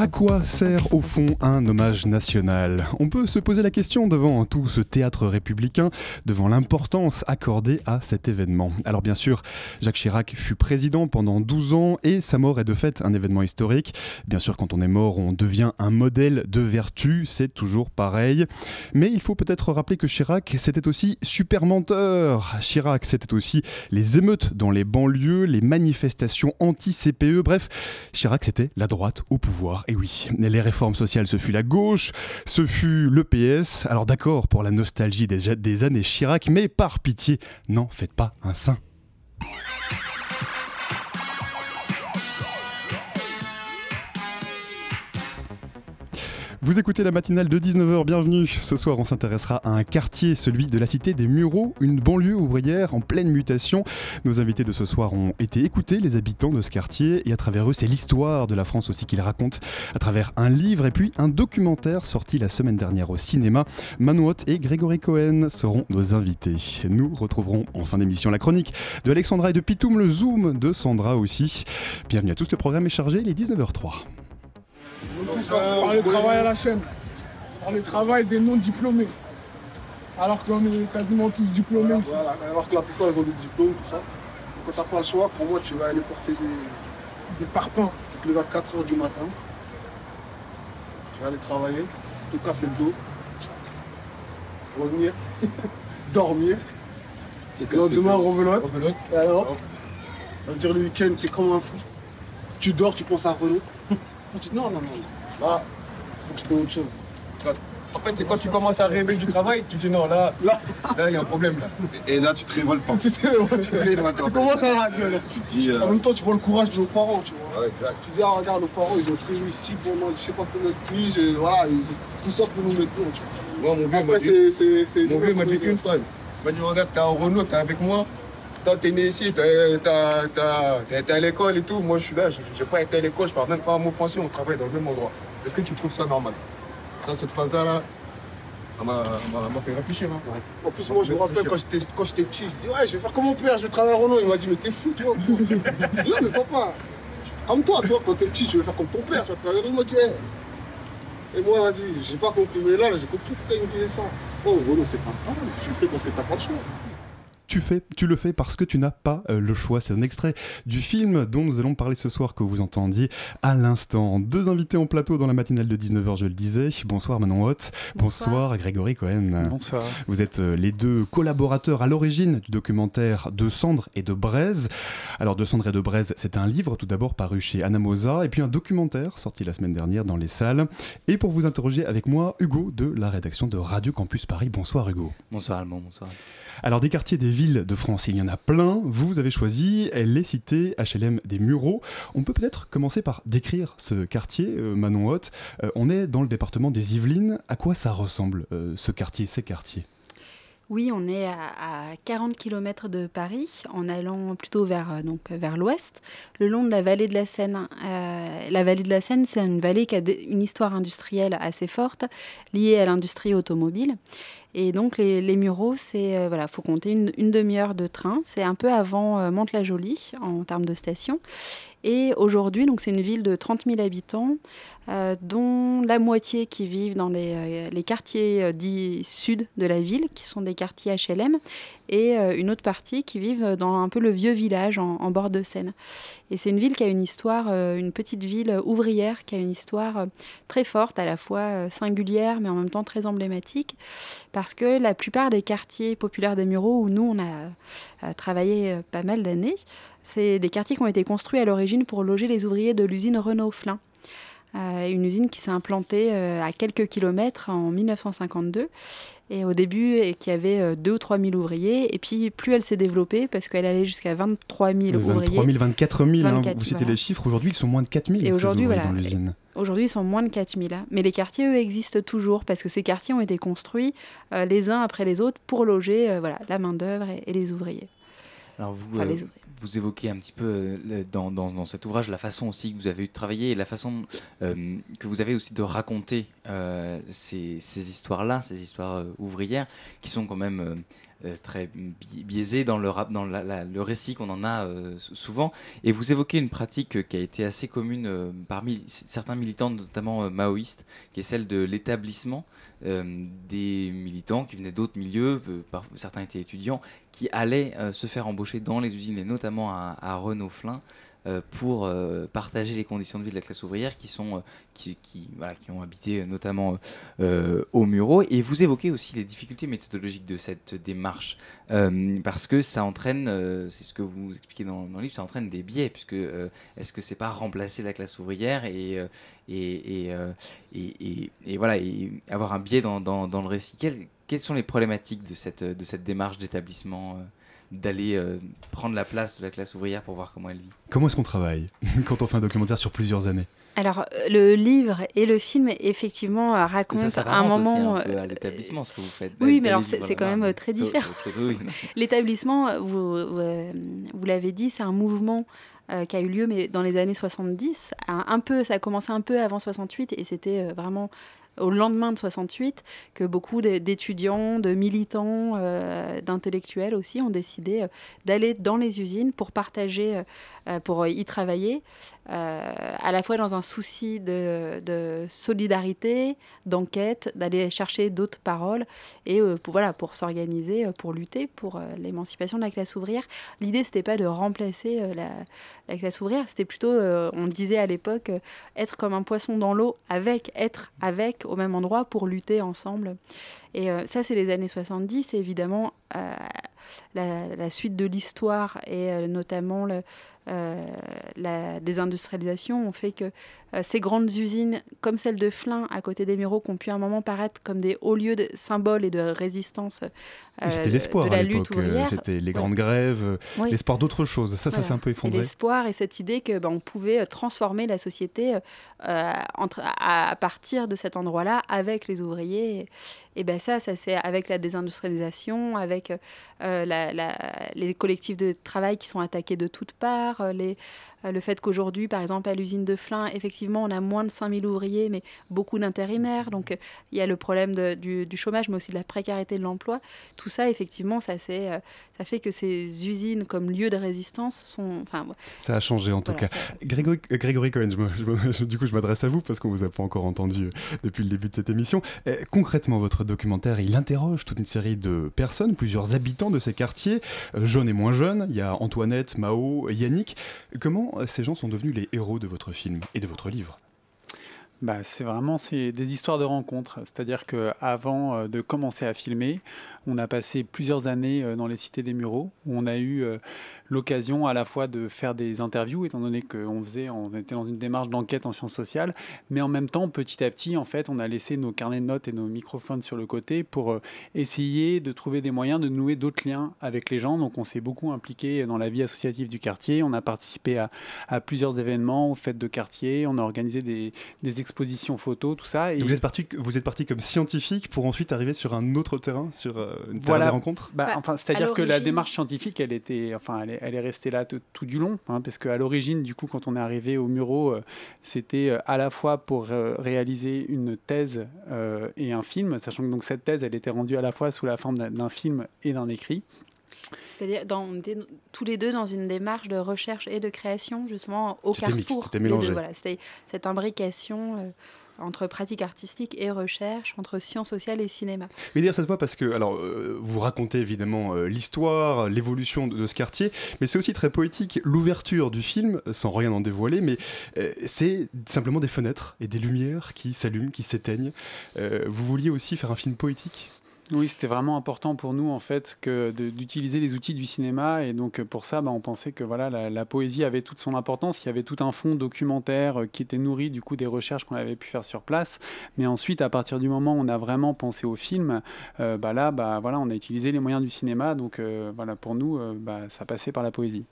À quoi sert au fond un hommage national? On peut se poser la question devant tout ce théâtre républicain, devant l'importance accordée à cet événement. Alors bien sûr, Jacques Chirac fut président pendant 12 ans et sa mort est de fait un événement historique. Bien sûr, quand on est mort, on devient un modèle de vertu, c'est toujours pareil. Mais il faut peut-être rappeler que Chirac, c'était aussi super menteur. Chirac, c'était aussi les émeutes dans les banlieues, les manifestations anti-CPE, bref, Chirac, c'était la droite au pouvoir. Et oui, les réformes sociales, ce fut la gauche, ce fut le PS. Alors d'accord pour la nostalgie des, des années Chirac, mais par pitié, n'en faites pas un saint. Vous écoutez la matinale de 19h, bienvenue. Ce soir, on s'intéressera à un quartier, celui de la cité des Mureaux, une banlieue ouvrière en pleine mutation. Nos invités de ce soir ont été écoutés, les habitants de ce quartier, et à travers eux, c'est l'histoire de la France aussi qu'ils racontent, à travers un livre et puis un documentaire sorti la semaine dernière au cinéma. Manouot et Grégory Cohen seront nos invités. Nous retrouverons en fin d'émission la chronique de Alexandra et de Pitoum, le zoom de Sandra aussi. Bienvenue à tous, le programme est chargé, il est 19h03. Par le travail à la chaîne, par le travail des non-diplômés. Alors qu'on est quasiment tous diplômés voilà, ici. Voilà. Alors que la plupart ils ont des diplômes, tout ça. Quand t'as pas le choix, pour moi tu vas aller porter des, des parpaings. Tu te lèves à 4h du matin. Tu vas aller travailler, te casser le dos, revenir, dormir. Le lendemain, rebelote. Et alors, ça veut dire le week-end, t'es comme un fou. Tu dors, tu penses à Renault. Non, non, non. Là, faut que je fais autre chose. En fait, c'est quand tu commences à rêver du travail, tu dis non, là, là, là, il y a un problème là. Et là, tu te révoltes pas. tu, tu commences à la gueule. Tu te dis, en même temps, tu vois le courage de nos parents, tu vois. Ouais, exact. Tu dis, ah, regarde, nos parents, ils ont travaillé ici pendant je sais pas combien de piges, et voilà, ils tout ça pour nous mettre loin, tu vois. Moi, mon vieux m'a dit, mon vieux m'a dit qu'une phrase. Il m'a dit, regarde, t'es en Renault, t'es avec moi. Toi, t'es né ici, t'es à l'école et tout. Moi, je suis là, j'ai pas été à l'école, je parle même pas un mot français, on travaille dans le même endroit. Est-ce que tu trouves ça normal? Ça, cette phrase-là, là, elle m'a fait réfléchir. Hein. En plus, moi, je me rappelle quand j'étais petit, je dis Ouais, je vais faire comme mon père, je vais travailler à Renault. Il m'a dit Mais t'es fou, toi. je dis Non, mais papa, comme toi, tu vois, quand t'es petit, je vais faire comme ton père, je vais travailler à Renault. Il m'a dit hey. Et moi, vas-y, j'ai pas compris, mais là, là j'ai compris pourquoi il me disait ça. Oh, Renault, c'est pas grave, tu le fais parce que t'as pas le choix tu, fais, tu le fais parce que tu n'as pas euh, le choix. C'est un extrait du film dont nous allons parler ce soir que vous entendiez à l'instant. Deux invités en plateau dans la matinale de 19h, je le disais. Bonsoir Manon Hott. Bonsoir. Bonsoir Grégory Cohen. Bonsoir. Vous êtes euh, les deux collaborateurs à l'origine du documentaire De Cendres et de Braise. Alors De Cendres et de Braise, c'est un livre tout d'abord paru chez Anamosa et puis un documentaire sorti la semaine dernière dans les salles. Et pour vous interroger avec moi, Hugo de la rédaction de Radio Campus Paris. Bonsoir Hugo. Bonsoir Allemand, bonsoir. Alors des quartiers des villes de France, il y en a plein. Vous avez choisi les cités HLM des Mureaux. On peut peut-être commencer par décrire ce quartier, euh, Manon Haute. Euh, on est dans le département des Yvelines. À quoi ça ressemble euh, ce quartier, ces quartiers? Oui, on est à, 40 km de Paris, en allant plutôt vers, donc, vers l'ouest, le long de la vallée de la Seine. la vallée de la Seine, c'est une vallée qui a une histoire industrielle assez forte, liée à l'industrie automobile. Et donc les, les Mureaux, c'est euh, voilà, faut compter une, demi-heure de train. C'est un peu avant euh, Mantes-la-Jolie en termes de station. Et aujourd'hui, donc c'est une ville de 30 000 habitants, dont la moitié qui vivent dans les, euh, quartiers dits sud de la ville, qui sont des quartiers HLM, et une autre partie qui vivent dans un peu le vieux village en, en bord de Seine. Et c'est une ville qui a une histoire, une petite ville ouvrière qui a une histoire très forte, à la fois singulière mais en même temps très emblématique, parce que la plupart des quartiers populaires des Mureaux, où nous on a travaillé pas mal d'années, c'est des quartiers qui ont été construits à l'origine pour loger les ouvriers de l'usine Renault-Flin. Une usine qui s'est implantée à quelques kilomètres en 1952 et au début et qui avait 2 ou 3 000 ouvriers et puis plus elle s'est développée parce qu'elle allait jusqu'à 23 000 ouvriers. 23 000, 24 000, hein, vous citez les chiffres, aujourd'hui ils sont moins de 4 000 et aujourd'hui, voilà, dans l'usine. Aujourd'hui, ils sont moins de 4000. Hein. Mais les quartiers, eux, existent toujours parce que ces quartiers ont été construits euh, les uns après les autres pour loger euh, voilà, la main-d'œuvre et, les ouvriers. Alors, vous, euh, vous évoquez un petit peu dans, dans, cet ouvrage la façon aussi que vous avez eu de travailler et la façon que vous avez aussi de raconter ces, ces histoires-là, ces histoires ouvrières qui sont quand même euh, très biaisé dans le, récit qu'on en a euh, souvent. Et vous évoquez une pratique euh, qui a été assez commune parmi certains militants, notamment maoïstes, qui est celle de l'établissement des militants qui venaient d'autres milieux, certains étaient étudiants, qui allaient se faire embaucher dans les usines et notamment à, à Renault-Flin euh, pour euh, partager les conditions de vie de la classe ouvrière qui, sont, euh, qui, qui, voilà, qui ont habité notamment au Murau. Et vous évoquez aussi les difficultés méthodologiques de cette démarche, parce que ça entraîne, c'est ce que vous expliquez dans, le livre, ça entraîne des biais, puisque est-ce que c'est pas remplacer la classe ouvrière et, et, et, et, voilà, avoir un biais dans, dans, dans le récit quelles, quelles sont les problématiques de cette, de cette démarche d'établissement d'aller euh, prendre la place de la classe ouvrière pour voir comment elle vit. Comment est-ce qu'on travaille quand on fait un documentaire sur plusieurs années? Alors, euh, le livre et le film, effectivement, euh, racontent ça, un moment. un peu à l'établissement, ce que vous faites. Oui, mais alors c'est quand même très différent. l'établissement, vous, vous l'avez dit, c'est un mouvement qui a eu lieu mais dans les années 70. Un, peu, ça a commencé un peu avant 68 et c'était vraiment au lendemain de 68 que beaucoup d'étudiants, de militants, euh, d'intellectuels aussi ont décidé euh, d'aller dans les usines pour partager, euh, pour y travailler, à la fois dans un souci de, solidarité, d'enquête, d'aller chercher d'autres paroles et pour, voilà, pour s'organiser, pour lutter pour l'émancipation de la classe ouvrière. L'idée, c'était pas de remplacer la, la, classe ouvrière, c'était plutôt, on disait à l'époque, être comme un poisson dans l'eau, avec, être avec, au même endroit pour lutter ensemble. Et euh, ça, c'est les années 70. Et évidemment, euh, la, suite de l'histoire et euh, notamment le, la désindustrialisation ont fait que ces grandes usines, comme celle de Flins à côté des Mureaux, qui ont pu à un moment paraître comme des hauts lieux de symboles et de résistance. C'était l'espoir à l'époque. C'était les grandes grèves, l'espoir d'autre chose. Ça, ça s'est un peu effondré. L'espoir et cette idée que ben, on pouvait transformer la société entre, à, partir de cet endroit-là avec les ouvriers. Et ben ça, ça c'est avec la désindustrialisation, avec euh, les collectifs de travail qui sont attaqués de toutes parts, euh, les, euh, le fait qu'aujourd'hui, par exemple, à l'usine de Flins, effectivement, on a moins de 5000 ouvriers, mais beaucoup d'intérimaires. Donc, il y a le problème du, chômage, mais aussi de la précarité de l'emploi. Tout ça, effectivement, ça, ça fait que ces usines comme lieu de résistance sont... Enfin, ça a changé, en tout cas. Grégory, Grégory, Cohen, du coup, je m'adresse à vous, parce qu'on ne vous a pas encore entendu depuis le début de cette émission. concrètement, votre documentaire, il interroge toute une série de personnes, plusieurs habitants de ces quartiers, euh, jeunes et moins jeunes. Il y a Antoinette, Mao, Yannick. Comment ces gens sont devenus les héros de votre film et de votre livre? Bah, c'est vraiment des histoires de rencontres. C'est-à-dire qu'avant euh, de commencer à filmer, on a passé plusieurs années euh, dans les cités des Mureaux, où on a eu l'occasion à la fois de faire des interviews, étant donné qu'on faisait, on était dans une démarche d'enquête en sciences sociales, mais en même temps, petit à petit, en fait, on a laissé nos carnets de notes et nos microphones sur le côté pour euh, essayer de trouver des moyens de nouer d'autres liens avec les gens. Donc, on s'est beaucoup impliqué dans la vie associative du quartier. On a participé à, plusieurs événements, aux fêtes de quartier. On a organisé des, expositions photos, tout ça. Et... vous êtes parti, vous êtes parti comme scientifique pour ensuite arriver sur un autre terrain, sur euh, une terrain des rencontres? Bah, enfin, c'est-à-dire que la démarche scientifique, elle était, enfin, elle, elle est restée là tout du long, hein, parce qu'à l'origine, du coup, quand on est arrivé au Muro, euh, c'était euh, à la fois pour euh, réaliser une thèse et un film, sachant que donc cette thèse, elle était rendue à la fois sous la forme d'un film et d'un écrit. C'est-à-dire, était tous les deux dans une démarche de recherche et de création, justement, au carrefour. C'était mélangé. Voilà, c'était cette imbrication entre pratique artistique et recherche, entre sciences sociales et cinéma. Mais dire cette fois parce que, alors, euh, vous racontez évidemment euh, l'histoire, l'évolution de, ce quartier, mais c'est aussi très poétique. L'ouverture du film, sans rien en dévoiler, mais euh, c'est simplement des fenêtres et des lumières qui s'allument, qui s'éteignent. vous vouliez aussi faire un film poétique? Oui, c'était vraiment important pour nous en fait que d'utiliser les outils du cinéma et donc pour ça, bah, on pensait que voilà la, poésie avait toute son importance. Il y avait tout un fond documentaire qui était nourri du coup des recherches qu'on avait pu faire sur place. Mais ensuite, à partir du moment où on a vraiment pensé au film, bah là, bah voilà, on a utilisé les moyens du cinéma. Donc voilà, pour nous, ça passait par la poésie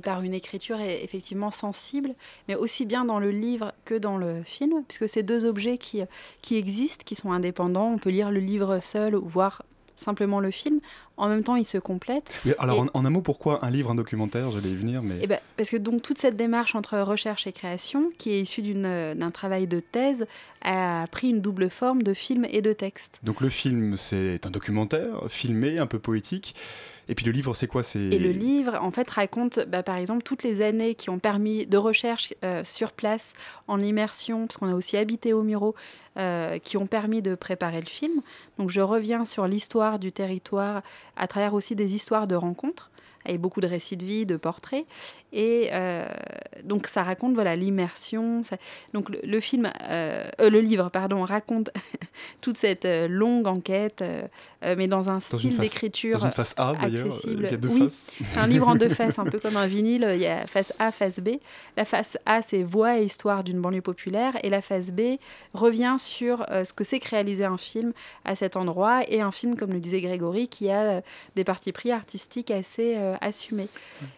par une écriture effectivement sensible, mais aussi bien dans le livre que dans le film, puisque c'est deux objets qui, qui existent, qui sont indépendants. On peut lire le livre seul ou voir simplement le film. En même temps, ils se complètent. alors, en, un mot, pourquoi un livre, un documentaire? J'allais y venir, mais... Eh ben, parce que donc toute cette démarche entre recherche et création, qui est issue d'un travail de thèse, a pris une double forme de film et de texte. Donc le film, c'est un documentaire filmé, un peu poétique. Et puis le livre, c'est quoi? Et le livre, en fait, raconte, bah, par exemple, toutes les années qui ont permis de recherche euh, sur place, en immersion, parce qu'on a aussi habité au Muro, euh, qui ont permis de préparer le film. Donc je reviens sur l'histoire du territoire à travers aussi des histoires de rencontres avec beaucoup de récits de vie, de portraits. Et euh, donc ça raconte voilà l'immersion. Donc le, film, euh, euh, le livre pardon, raconte toute cette longue enquête, mais dans un style d'écriture dans une face A accessible. Il y a deux oui, faces. c'est un livre en deux faces, un peu comme un vinyle. Il y a face A, face B. La face A, c'est voix et histoire d'une banlieue populaire, et la face B revient sur ce que c'est que réaliser un film à cet endroit et un film, comme le disait Grégory, qui a des parties pris artistiques assez assumées.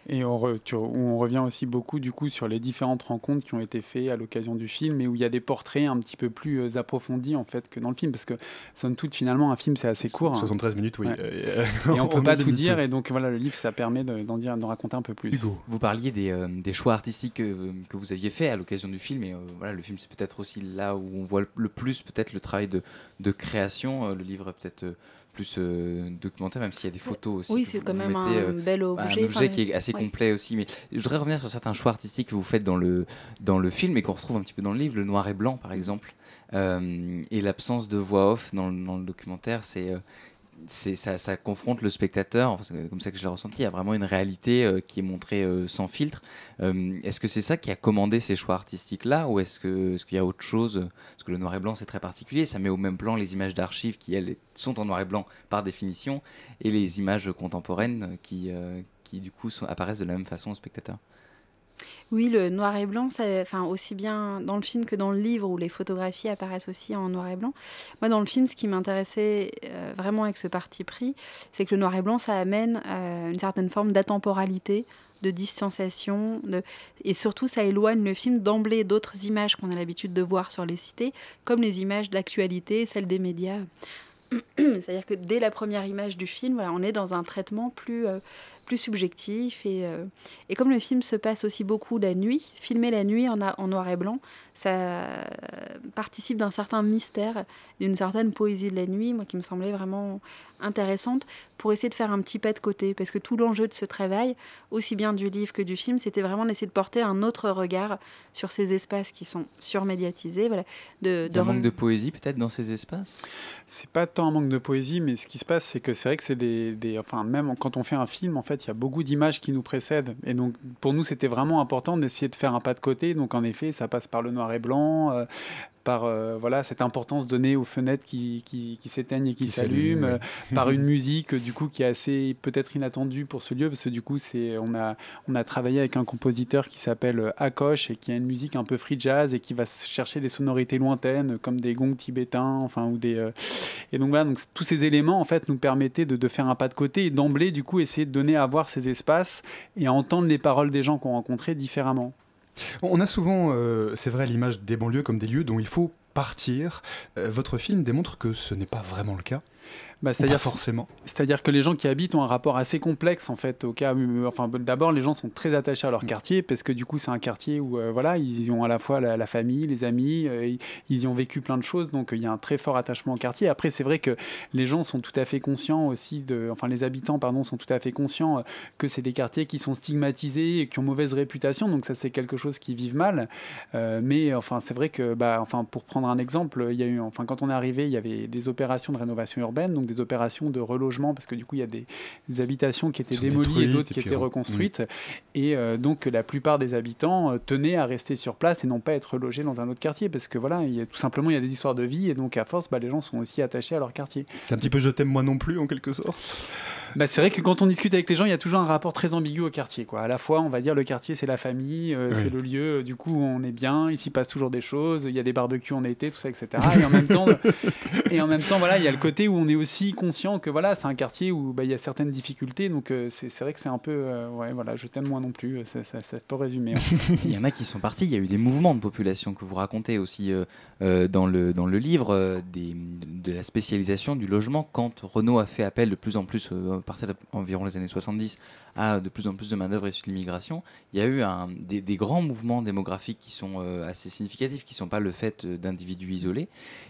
Et on, on on revient aussi beaucoup du coup sur les différentes rencontres qui ont été faites à l'occasion du film et où il y a des portraits un petit peu plus euh, approfondis en fait que dans le film parce que somme toute finalement un film c'est assez court. 73 hein. minutes oui. Euh, et on peut pas tout dire et donc voilà le livre ça permet d'en dire, d'en raconter un peu plus. Vous parliez des, euh, des choix artistiques que, que, vous aviez fait à l'occasion du film et voilà le film c'est peut-être aussi là où on voit le plus peut-être le travail de, de création. le livre peut-être plus euh, documentaire, même s'il y a des photos aussi. Oui, c'est quand même un euh, bel objet. Un objet qui est assez complet aussi. Mais je voudrais revenir sur certains choix artistiques que vous faites dans le, dans le film et qu'on retrouve un petit peu dans le livre, le noir et blanc par exemple. Euh, et l'absence de voix off dans, dans le documentaire, c'est ça, confronte le spectateur, c'est comme ça que je l'ai ressenti, a vraiment une réalité euh, qui est montrée euh, sans filtre. Euh, est-ce que c'est ça qui a commandé ces choix artistiques-là ou est-ce qu'il est y a autre chose? Parce que le noir et blanc c'est très particulier, ça met au même plan les images d'archives qui elles sont en noir et blanc par définition et les images contemporaines qui, qui du coup apparaissent de la même façon au spectateur. Oui, le noir et blanc, enfin, aussi bien dans le film que dans le livre où les photographies apparaissent aussi en noir et blanc. Moi, dans le film, ce qui m'intéressait euh, vraiment avec ce parti pris, c'est que le noir et blanc, ça amène euh, une certaine forme d'atemporalité, de distanciation, et surtout, ça éloigne le film d'emblée d'autres images qu'on a l'habitude de voir sur les cités, comme les images d'actualité, celles des médias. C'est-à-dire que dès la première image du film, on est dans un traitement plus, euh, plus subjectif. Et, euh, et comme le film se passe aussi beaucoup la nuit, filmer la nuit en, en noir et blanc, ça participe d'un certain mystère, d'une certaine poésie de la nuit, moi qui me semblait vraiment intéressante, pour essayer de faire un petit pas de côté. Parce que tout l'enjeu de ce travail, aussi bien du livre que du film, c'était vraiment d'essayer de porter un autre regard sur ces espaces qui sont surmédiatisés. Voilà, de, de un manque de poésie peut-être dans ces espaces? C'est pas tant un manque de poésie, mais ce qui se passe, c'est que c'est vrai que c'est des, des, Enfin, même quand on fait un film, en fait, il y a beaucoup d'images qui nous précèdent. Et donc, pour nous, c'était vraiment important d'essayer de faire un pas de côté. Donc, en effet, ça passe par le noir et blanc, euh, par euh, voilà cette importance donnée aux fenêtres qui, qui, s'éteignent et qui, s'allument, euh, par une musique du coup qui est assez peut-être inattendue pour ce lieu parce que du coup c'est on a on a travaillé avec un compositeur qui s'appelle Akosh et qui a une musique un peu free jazz et qui va chercher des sonorités lointaines comme des gongs tibétains enfin ou des et donc voilà donc tous ces éléments en fait nous permettaient de, de faire un pas de côté et d'emblée du coup essayer de donner à voir ces espaces et à entendre les paroles des gens qu'on rencontrait différemment. On a souvent, euh, c'est vrai, l'image des banlieues comme des lieux dont il faut partir. Euh, votre film démontre que ce n'est pas vraiment le cas. Bah, c'est-à-dire forcément. C'est-à-dire que les gens qui habitent ont un rapport assez complexe en fait au cas. Enfin, d'abord, les gens sont très attachés à leur mm. quartier parce que du coup, c'est un quartier où euh, voilà, ils y ont à la fois la, famille, les amis, euh, ils y ont vécu plein de choses, donc il y a un très fort attachement au quartier. Après, c'est vrai que les gens sont tout à fait conscients aussi de, enfin, les habitants, pardon, sont tout à fait conscients euh, que c'est des quartiers qui sont stigmatisés et qui ont mauvaise réputation, donc ça, c'est quelque chose qui vivent mal. mais enfin, c'est vrai que, bah, enfin, pour prendre prendre un exemple, il y a eu, enfin, quand on est arrivé, il y avait des opérations de rénovation urbaine, donc des opérations de relogement, parce que du coup, il y a des, habitations qui étaient démolies et d'autres qui étaient reconstruites. Et donc, la plupart des habitants tenaient à rester sur place et non pas être logés dans un autre quartier, parce que voilà, il y a, tout simplement, il y a des histoires de vie, et donc à force, bah, les gens sont aussi attachés à leur quartier. C'est un petit peu je t'aime moi non plus, en quelque sorte bah, c'est vrai que quand on discute avec les gens, il y a toujours un rapport très ambigu au quartier. Quoi. À la fois, on va dire le quartier, c'est la famille, euh, c'est le lieu, du coup, on est bien, il s'y passe toujours des choses, il y a des barbecues en été, tout ça, etc. Et en même temps, et en même temps voilà, il y a le côté où on est aussi conscient que voilà, c'est un quartier où bah, il y a certaines difficultés. Donc, euh, c'est vrai que c'est un peu, euh, ouais, voilà, je t'aime moi non plus, ça, ça, peut résumer. Hein. il y en a qui sont partis, il y a eu des mouvements de population que vous racontez aussi dans, le, dans le livre, des, de la spécialisation du logement quand Renault a fait appel de plus en plus, partir d'environ les années 70 à de plus en plus de main-d'œuvre issue de l'immigration, il y a eu des, grands mouvements démographiques qui sont euh, assez significatifs, qui ne sont pas le fait d'individus isolés.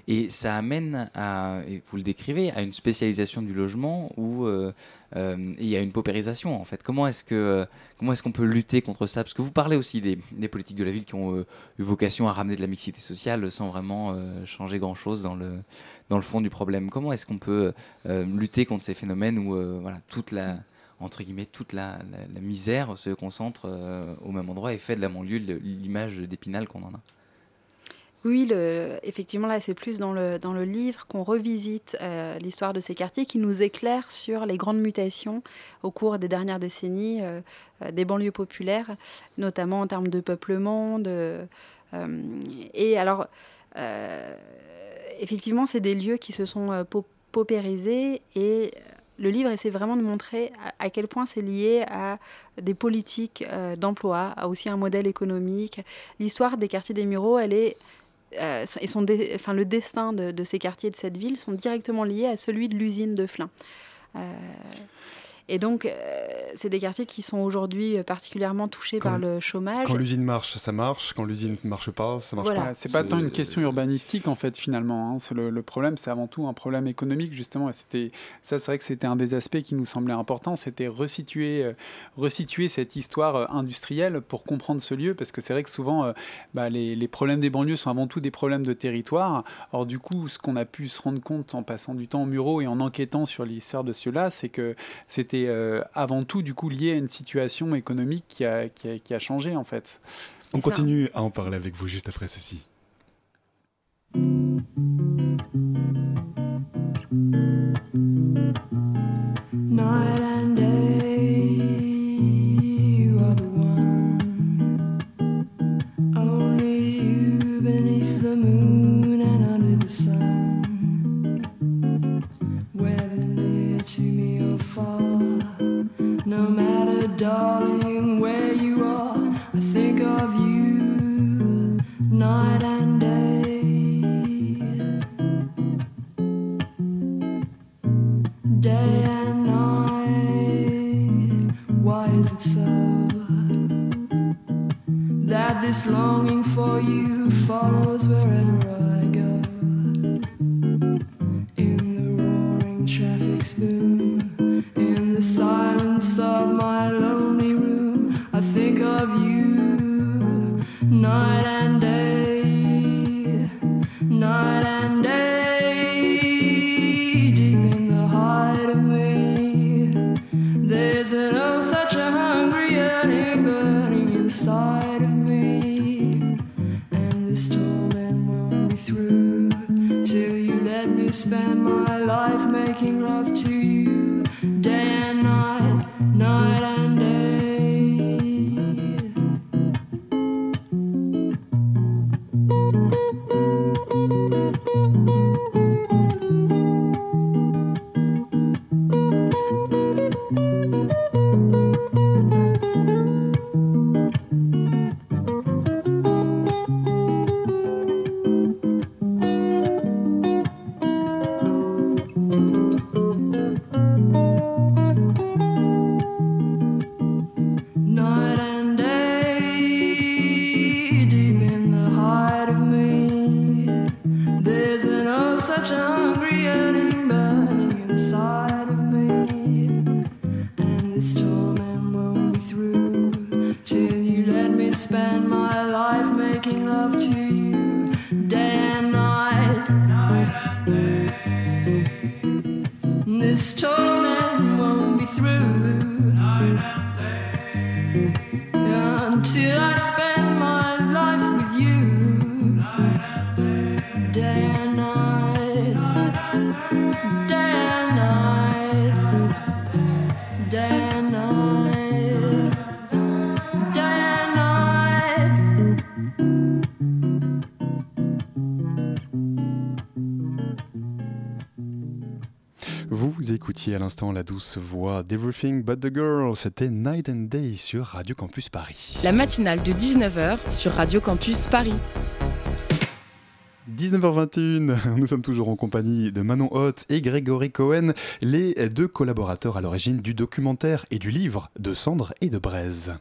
Et ça amène à, vous le décrivez, à une spécialisation du logement où euh, euh, il y a une paupérisation en fait. Comment est-ce que est-ce qu'on peut lutter contre ça? Parce que vous parlez aussi des, politiques de la ville qui ont eu vocation à ramener de la mixité sociale sans vraiment changer grand-chose dans le dans le fond du problème. Comment est-ce qu'on peut lutter contre ces phénomènes où voilà toute la entre guillemets, toute la, misère se concentre euh, au même endroit et fait de la banlieue l'image d'Épinal qu'on en a? Oui, le, effectivement, là, c'est plus dans le, dans le livre qu'on revisite euh, l'histoire de ces quartiers, qui nous éclaire sur les grandes mutations au cours des dernières décennies euh, des banlieues populaires, notamment en termes de peuplement. Et alors, effectivement, c'est des lieux qui se sont paupérisés et le livre essaie vraiment de montrer à, quel point c'est lié à des politiques euh, d'emploi, à aussi un modèle économique. L'histoire des quartiers des Mureaux, elle est euh, et son enfin, le destin de, de, ces quartiers de cette ville sont directement liés à celui de l'usine de Flins. Euh, et donc, euh, c'est des quartiers qui sont aujourd'hui particulièrement touchés par le chômage. Quand l'usine marche, ça marche. Quand l'usine ne marche pas, ça marche pas. C'est pas tant une question urbanistique, en fait, finalement. Hein. Le, le, problème, c'est avant tout un problème économique, justement. Et c'était, ça, c'est vrai que c'était un des aspects qui nous semblait important. C'était resituer, euh, resituer cette histoire euh, industrielle pour comprendre ce lieu. Parce que c'est vrai que souvent, bah, les, les, problèmes des banlieues sont avant tout des problèmes de territoire. Or, du coup, ce qu'on a pu se rendre compte en passant du temps au Murau et en enquêtant sur l'histoire de ceux-là, c'est que c'était euh, avant tout du coup lié à une situation économique qui a, qui a, qui a changé en fait. On continue à en parler avec vous juste après ceci. Écoutiez à l'instant la douce voix d'Everything But the Girl, c'était Night and Day sur Radio Campus Paris. La matinale de 19h sur Radio Campus Paris. 19h21, nous sommes toujours en compagnie de Manon Hoth et Grégory Cohen, les deux collaborateurs à l'origine du documentaire et du livre de Cendre et de Braise.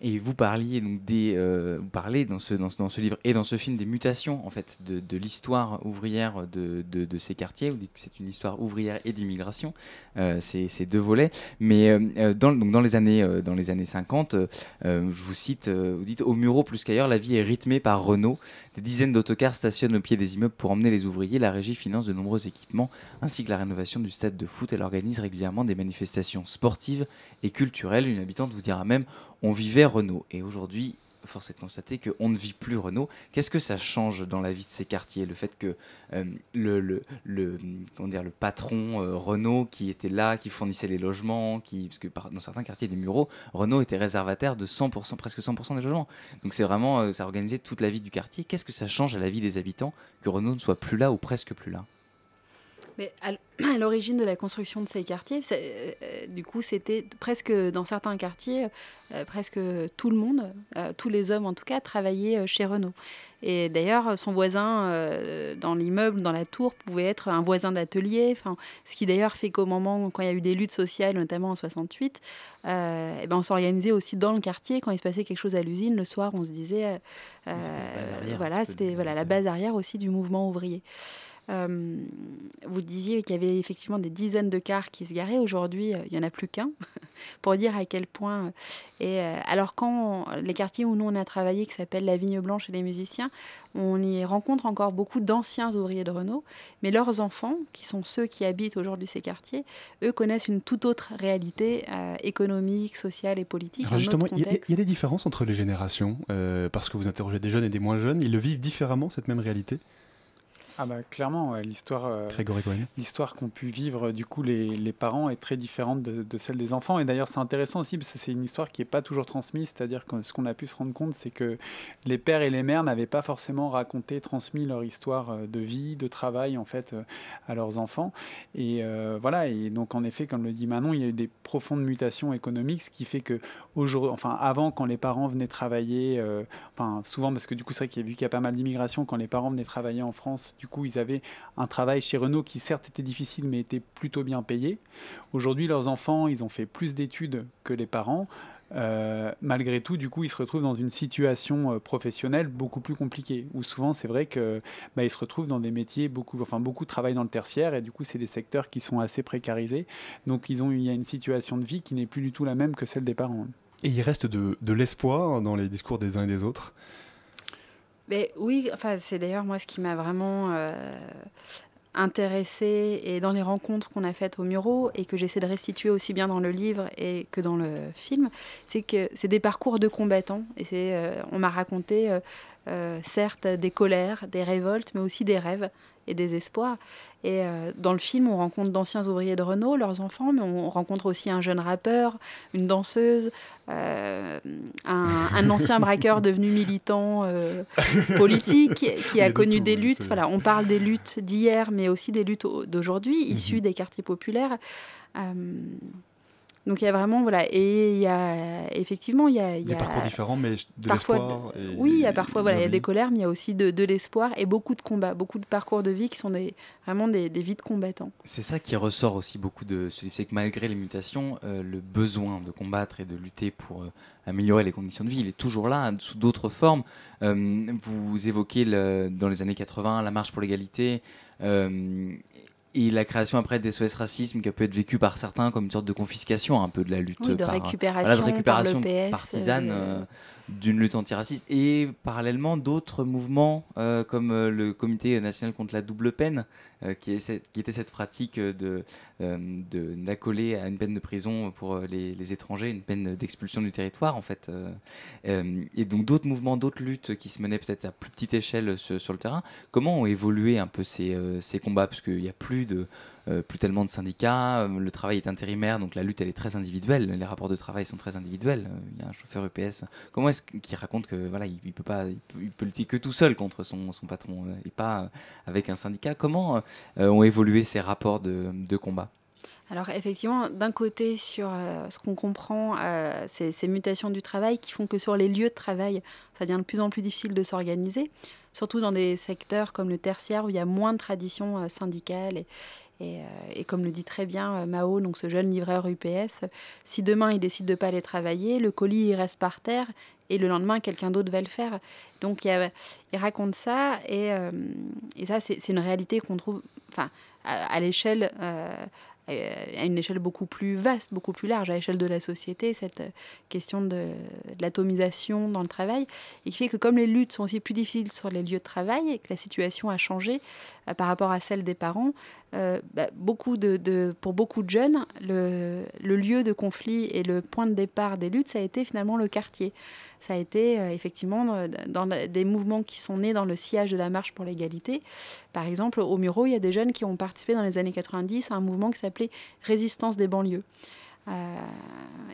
Et vous parliez donc des, euh, vous parlez dans ce, dans, dans, ce livre et dans ce film des mutations en fait de, de l'histoire ouvrière de, de, ces quartiers. Vous dites que c'est une histoire ouvrière et d'immigration. Euh, c'est deux volets. Mais euh, dans, donc dans les années euh, dans les années 50, euh, je vous cite, vous dites au Muro plus qu'ailleurs, la vie est rythmée par Renault. Des dizaines d'autocars stationnent au pied des immeubles pour emmener les ouvriers. La régie finance de nombreux équipements ainsi que la rénovation du stade de foot. Elle organise régulièrement des manifestations sportives et culturelles. Une habitante vous dira même on vivait Renault. Et aujourd'hui, force est de constater qu'on ne vit plus Renault. Qu'est-ce que ça change dans la vie de ces quartiers? Le fait que euh, le, patron euh, Renault qui était là, qui fournissait les logements, qui, parce que dans certains quartiers des Mureaux, Renault était réservataire de 100%, presque 100% des logements. Donc c'est vraiment, euh, ça organisait toute la vie du quartier. Qu'est-ce que ça change à la vie des habitants que Renault ne soit plus là ou presque plus là? Mais à l'origine de la construction de ces quartiers, euh, euh, du coup, c'était presque dans certains quartiers, euh, presque tout le monde, tous les hommes en tout cas, travaillaient chez Renault. Et d'ailleurs, son voisin dans l'immeuble, dans la tour, pouvait être un voisin d'atelier. Ce qui d'ailleurs fait qu'au moment, quand il y a eu des luttes sociales, notamment en 68, et ben on s'organisait aussi dans le quartier. Quand il se passait quelque chose à l'usine, le soir, on se disait, voilà, c'était voilà, la base arrière aussi du mouvement ouvrier. Euh, vous disiez qu'il y avait effectivement des dizaines de cars qui se garaient. Aujourd'hui, euh, il n'y en a plus qu'un, pour dire à quel point. Et euh, alors, quand les quartiers où nous on a travaillé, qui s'appelle la Vigne Blanche et les musiciens, on y rencontre encore beaucoup d'anciens ouvriers de Renault, mais leurs enfants, qui sont ceux qui habitent aujourd'hui ces quartiers, eux connaissent une toute autre réalité économique, sociale et politique. Alors justement, il y, a des différences entre les générations, parce que vous interrogez des jeunes et des moins jeunes. Ils le vivent différemment, cette même réalité? Ah bah clairement, l'histoire, euh, l'histoire qu'ont pu vivre du coup les, les, parents est très différente de, de, celle des enfants. Et d'ailleurs, c'est intéressant aussi parce que c'est une histoire qui n'est pas toujours transmise. C'est-à-dire que ce qu'on a pu se rendre compte, c'est que les pères et les mères n'avaient pas forcément raconté, transmis leur histoire euh, de vie, de travail en fait euh, à leurs enfants. Et voilà. Et donc en effet, comme le dit Manon, il y a eu des profondes mutations économiques, ce qui fait que aujourd'hui, enfin avant, quand les parents venaient travailler, enfin souvent parce que du coup c'est vrai qu'il y a vu qu'il y a pas mal d'immigration, quand les parents venaient travailler en France du coup, ils avaient un travail chez Renault qui certes était difficile, mais était plutôt bien payé. Aujourd'hui, leurs enfants, ils ont fait plus d'études que les parents. Euh, malgré tout, du coup, ils se retrouvent dans une situation euh, professionnelle beaucoup plus compliquée, où souvent, c'est vrai que bah, ils se retrouvent dans des métiers beaucoup, enfin beaucoup travaillent dans le tertiaire, et du coup, c'est des secteurs qui sont assez précarisés. Donc, ils ont, il y a une situation de vie qui n'est plus du tout la même que celle des parents. Et il reste de l'espoir dans les discours des uns et des autres. Oui, enfin, c'est d'ailleurs moi ce qui m'a vraiment euh, intéressée et dans les rencontres qu'on a faites au Muro et que j'essaie de restituer aussi bien dans le livre et que dans le film, c'est que c'est des parcours de combattants. Et c'est, euh, on m'a raconté, euh, certes, des colères, des révoltes, mais aussi des rêves et des espoirs. Et euh, dans le film, on rencontre d'anciens ouvriers de Renault, leurs enfants, mais on rencontre aussi un jeune rappeur, une danseuse, euh, un, ancien braqueur devenu militant euh, politique qui a connu des luttes. Voilà, on parle des luttes d'hier, mais aussi des luttes d'aujourd'hui, issues mhm. des quartiers populaires. Donc il y a vraiment voilà et il y a effectivement il y a, il y a des parcours différents mais de l'espoir. Oui, il y a parfois voilà il y a des colères mais il y a aussi de, de l'espoir et beaucoup de combats, beaucoup de parcours de vie qui sont des, vraiment des, des vies de combattants. C'est ça qui ressort aussi beaucoup de ce c'est que malgré les mutations, euh, le besoin de combattre et de lutter pour euh, améliorer les conditions de vie, il est toujours là sous d'autres formes. Euh, vous évoquez le, dans les années 80 la marche pour l'égalité et la création après des SOS racisme qui a pu être vécu par certains comme une sorte de confiscation un peu de la lutte de par, récupération, de récupération par partisane euh, euh, d'une lutte antiraciste et parallèlement d'autres mouvements euh, comme le comité national contre la double peine qui, qui, était cette pratique de d'accoler à une peine de prison pour les, étrangers, une peine d'expulsion du territoire en fait. et donc d'autres mouvements, d'autres luttes qui se menaient peut-être à plus petite échelle sur, sur, le terrain. Comment ont évolué un peu ces, ces combats? Parce qu'il n'y a plus de euh, plus tellement de syndicats, euh, le travail est intérimaire, donc la lutte elle est très individuelle, les rapports de travail sont très individuels. Euh, il y a un chauffeur EPS, comment est-ce qu'il raconte que voilà, il, peut pas, il peut, lutter que tout seul contre son, son patron et pas avec un syndicat? Comment ont évolué ces rapports de, de combat? Alors effectivement, d'un côté, sur ce qu'on comprend, ces mutations du travail qui font que sur les lieux de travail, ça devient de plus en plus difficile de s'organiser, surtout dans des secteurs comme le tertiaire où il y a moins de tradition syndicale et, euh, et, comme le dit très bien euh, Mao, donc ce jeune livreur UPS, si demain il décide de ne pas aller travailler, le colis il reste par terre et le lendemain quelqu'un d'autre va le faire. Donc il, raconte ça et, euh, ça c'est une réalité qu'on trouve enfin, à, l'échelle à une échelle beaucoup plus vaste, beaucoup plus large, à l'échelle de la société, cette question de, l'atomisation dans le travail, et qui fait que comme les luttes sont aussi plus difficiles sur les lieux de travail et que la situation a changé par rapport à celle des parents, euh, bah, beaucoup de, pour beaucoup de jeunes, le, lieu de conflit et le point de départ des luttes, ça a été finalement le quartier. Ça a été effectivement dans des mouvements qui sont nés dans le sillage de la marche pour l'égalité. Par exemple, au Muro, il y a des jeunes qui ont participé dans les années 90 à un mouvement qui s'appelle Résistance des banlieues. Euh,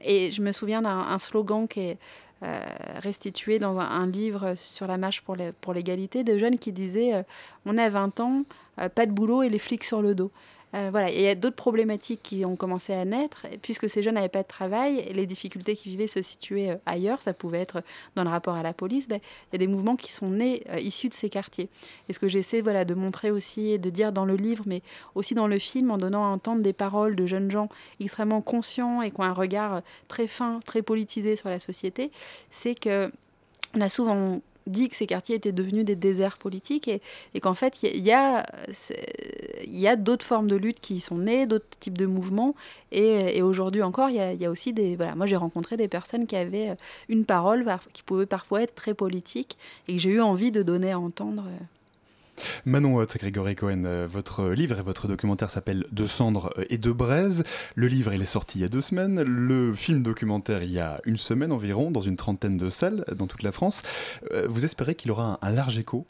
et je me souviens d'un slogan qui est euh, restitué dans un, livre sur la marche pour l'égalité de jeunes qui disaient euh, On a 20 ans, pas de boulot et les flics sur le dos. Euh, voilà, il y a d'autres problématiques qui ont commencé à naître, puisque ces jeunes n'avaient pas de travail, les difficultés qu'ils vivaient se situaient euh, ailleurs, ça pouvait être dans le rapport à la police, ben, il y a des mouvements qui sont nés euh, issus de ces quartiers. Et ce que j'essaie voilà, de montrer aussi et de dire dans le livre, mais aussi dans le film, en donnant à entendre des paroles de jeunes gens extrêmement conscients et qui ont un regard très fin, très politisé sur la société, c'est que on a souvent dit que ces quartiers étaient devenus des déserts politiques et, qu'en fait, il y a, y a d'autres formes de lutte qui sont nées, d'autres types de mouvements. Et, aujourd'hui encore, il y a, aussi des... Voilà, moi, j'ai rencontré des personnes qui avaient une parole qui pouvait parfois être très politique et que j'ai eu envie de donner à entendre. Manon Hott, Grégory Cohen, euh, votre livre et votre documentaire s'appelle De cendres et de braise. Le livre, il est sorti il y a deux semaines. Le film documentaire, il y a une semaine environ, dans une trentaine de salles dans toute la France. Euh, vous espérez qu'il aura un, large écho?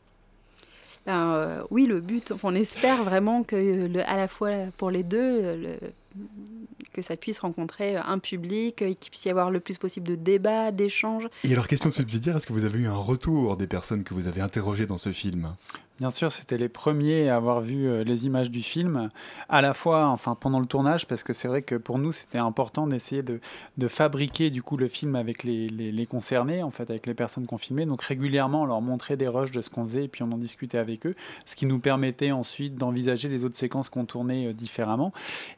Ben, euh, oui, le but, on espère vraiment que, à la fois pour les deux, que ça puisse rencontrer un public, qu'il puisse y avoir le plus possible de débats, d'échanges. Et alors, question subsidiaire, est-ce que vous avez eu un retour des personnes que vous avez interrogées dans ce film? Bien sûr, c'était les premiers à avoir vu euh, les images du film, à la fois enfin, pendant le tournage, parce que c'est vrai que pour nous, c'était important d'essayer de, de, fabriquer du coup le film avec les, les, concernés, en fait, avec les personnes qu'on filmait. Donc régulièrement, on leur montrait des rushs de ce qu'on faisait, et puis on en discutait avec eux, ce qui nous permettait ensuite d'envisager les autres séquences qu'on tournait euh, différemment.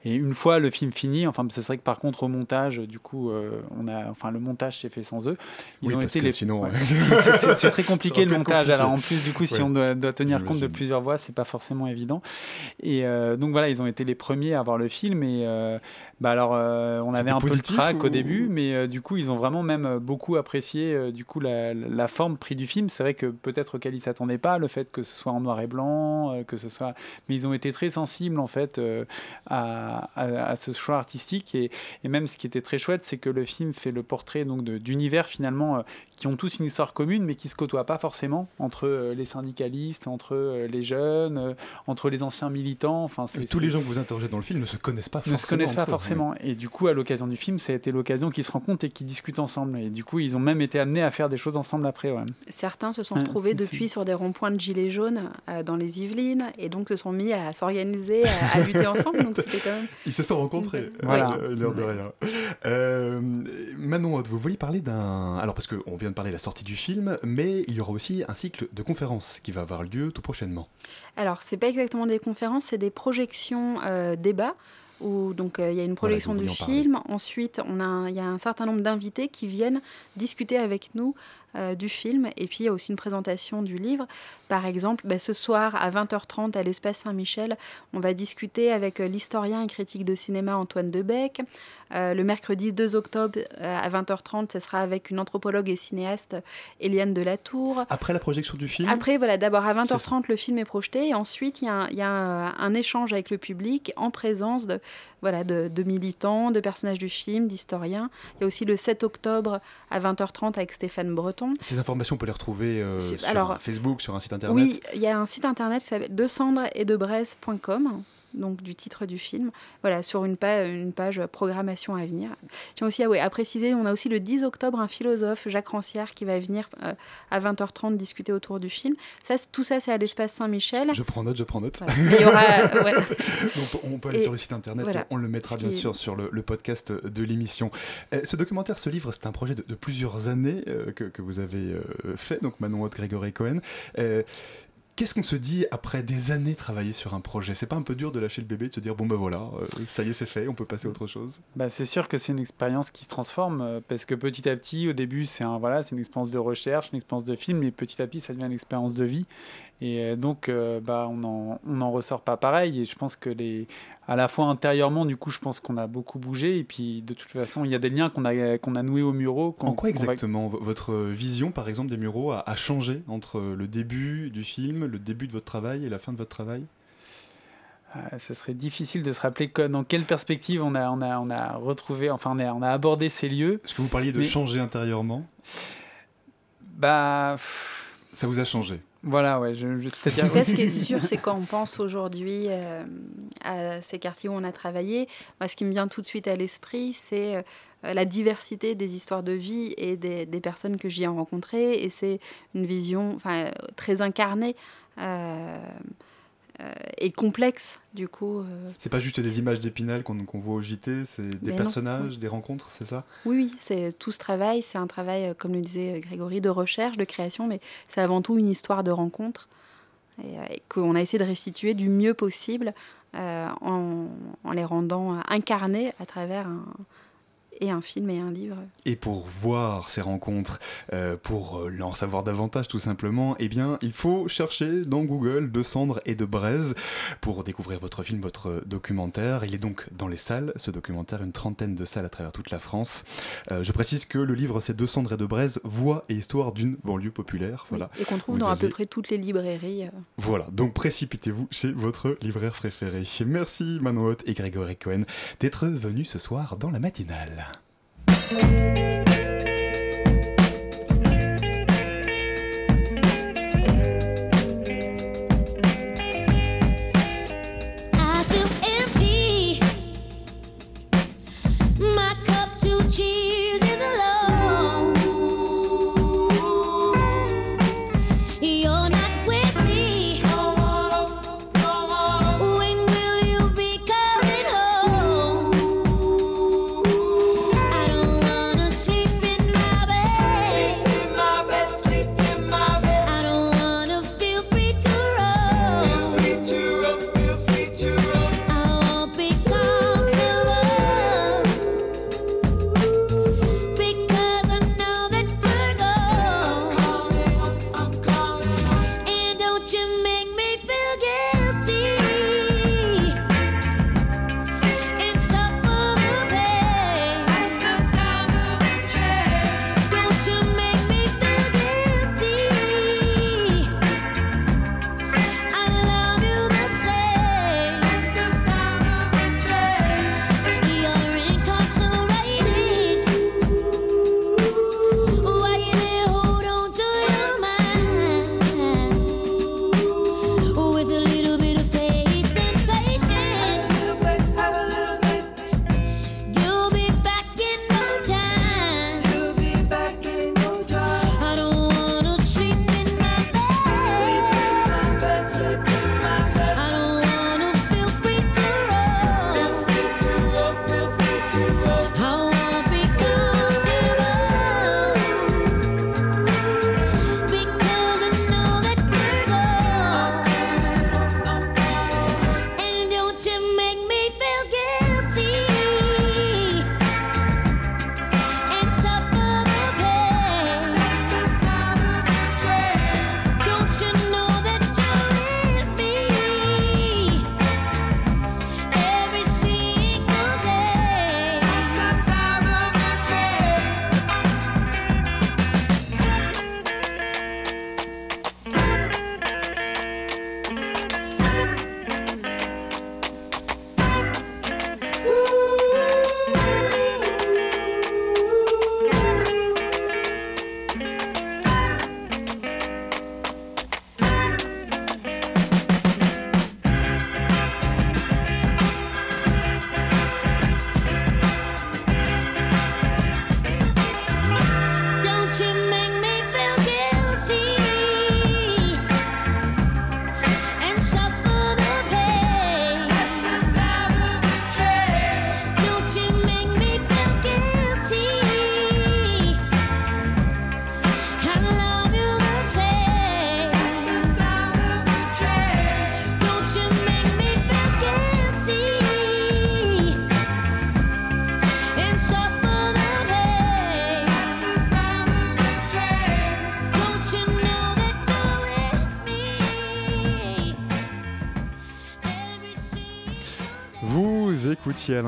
Et une fois le film fini, enfin, ce serait que par contre, au montage, du coup, euh, on a, enfin, le montage s'est fait sans eux. Ils ont été les... sinon... c'est très compliqué le montage. Alors en plus, du coup, si on doit, doit tenir compte de plusieurs voix, c'est pas forcément évident. Et euh, donc voilà, ils ont été les premiers à voir le film et euh, bah alors, euh, on avait un peu le trac au début, mais euh, du coup, ils ont vraiment même euh, beaucoup apprécié du coup la, la, forme pris du film. C'est vrai que peut-être auquel ils s'attendaient pas, le fait que ce soit en noir et blanc, que ce soit, mais ils ont été très sensibles en fait à, à, ce choix artistique et, et, même ce qui était très chouette, c'est que le film fait le portrait donc d'univers finalement qui ont tous une histoire commune, mais qui se côtoient pas forcément entre les syndicalistes, entre les jeunes, entre les anciens militants. Enfin, tous les gens que vous interrogez dans le film ne se connaissent pas forcément. Ne se connaissent pas forcément et du coup, à l'occasion du film, ça a été l'occasion qu'ils se rencontrent et qu'ils discutent ensemble. Et du coup, ils ont même été amenés à faire des choses ensemble après. Certains se sont retrouvés depuis sur des ronds-points de gilets jaunes euh, dans les Yvelines et donc se sont mis à s'organiser, à, lutter ensemble. Donc c'était quand même... Ils se sont rencontrés, voilà. Euh, l'air de rien. Euh, Manon, vous vouliez parler d'un. Alors, parce qu'on vient de parler de la sortie du film, mais il y aura aussi un cycle de conférences qui va avoir lieu tout prochainement. Alors, c'est pas exactement des conférences, c'est des projections débats où donc euh, il y a une projection du film. Ensuite, on a il y a un certain nombre d'invités qui viennent discuter avec nous euh, du film. Et puis il y a aussi une présentation du livre. Par exemple, bah, ce soir à 20h30 à l'Espace Saint-Michel, on va discuter avec euh, l'historien et critique de cinéma Antoine Debec. Euh, le mercredi 2 octobre à 20h30, ce sera avec une anthropologue et cinéaste, Eliane Delatour. Après la projection du film Après, voilà, d'abord à 20h30, le film est projeté. Et ensuite, il y a, un, échange avec le public en présence de, voilà, de, de militants, de personnages du film, d'historiens. Il y a aussi le 7 octobre à 20h30 avec Stéphane Breton. Ces informations, on peut les retrouver euh, sur Facebook, sur un site internet. Oui, il y a un site internet s'appelle de et de donc du titre du film. Voilà, sur une, page, une page programmation à venir. Tiens aussi à, à, préciser, on a aussi le 10 octobre un philosophe, Jacques Rancière, qui va venir euh, à 20h30 discuter autour du film. Ça, tout ça, c'est à l'espace Saint-Michel. Je prends note, je prends note. Il y aura, on peut aller sur le site internet, on le mettra bien sûr sur le, podcast de l'émission. Euh, ce documentaire, ce livre, c'est un projet de, plusieurs années euh, que, que, vous avez fait, donc Manon Haute, Grégory Cohen. Qu'est-ce qu'on se dit après des années travailler sur un projet? C'est pas un peu dur de lâcher le bébé, de se dire bon ben voilà, euh, ça y est c'est fait, on peut passer à autre chose? Bah, C'est sûr que c'est une expérience qui se transforme euh, parce que petit à petit, au début c'est un, voilà, une expérience de recherche, une expérience de film, mais petit à petit ça devient une expérience de vie. Et euh, donc, euh, bah, on n'en on ressort pas pareil. Et je pense que les, à la fois intérieurement, du coup, je pense qu'on a beaucoup bougé. Et puis, de toute façon, il y a des liens qu'on a, qu'on a noués au Murau. En quoi exactement votre vision, par exemple, des Muraux a, changé entre le début du film, le début de votre travail et la fin de votre travail? Euh, ce serait difficile de se rappeler dans quelle perspective on a, on a, on a retrouvé, enfin on a, on a abordé ces lieux. Est-ce que vous parliez de changer intérieurement? Bah. Ça vous a changé? Voilà, ouais. Je, je ce qui est sûr, c'est quand on pense aujourd'hui euh, à ces quartiers où on a travaillé, moi, ce qui me vient tout de suite à l'esprit, c'est euh, la diversité des histoires de vie et des, des personnes que j'y ai rencontrées. Et c'est une vision très incarnée. Euh, euh, et complexe, du coup. Euh. C'est pas juste des images d'épinal qu'on voit au JT, c'est des personnages, des rencontres, c'est ça? Oui, oui, c'est tout ce travail, c'est un travail, euh, comme le disait Grégory, de recherche, de création, mais c'est avant tout une histoire de rencontre et, qu'on a essayé de restituer du mieux possible en, en, les rendant incarnés à travers un, et un film et un livre. Et pour voir ces rencontres, euh, pour euh, en savoir davantage tout simplement, eh bien, il faut chercher dans Google De Cendres et de Braise pour découvrir votre film, votre documentaire. Il est donc dans les salles, ce documentaire, une trentaine de salles à travers toute la France. Euh, je précise que le livre, c'est De Cendres et de Braise, voix et histoire d'une banlieue populaire. Voilà. et qu'on trouve dans à peu près toutes les librairies. Voilà, donc précipitez-vous chez votre libraire préféré. Merci Manon et Grégory Cohen d'être venus ce soir dans la matinale. Música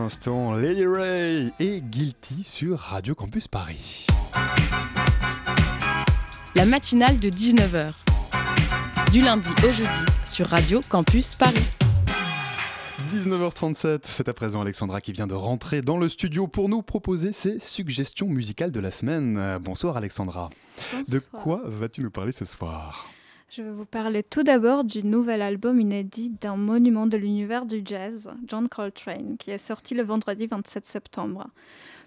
l'instant Lady Ray et Guilty sur Radio Campus Paris. La matinale de 19h. Du lundi au jeudi sur Radio Campus Paris. 19h37, c'est à présent Alexandra qui vient de rentrer dans le studio pour nous proposer ses suggestions musicales de la semaine. Bonsoir Alexandra. De quoi vas-tu nous parler ce soir? Je vais vous parler tout d'abord du nouvel album inédit d'un monument de l'univers du jazz, John Coltrane, qui est sorti le vendredi 27 septembre.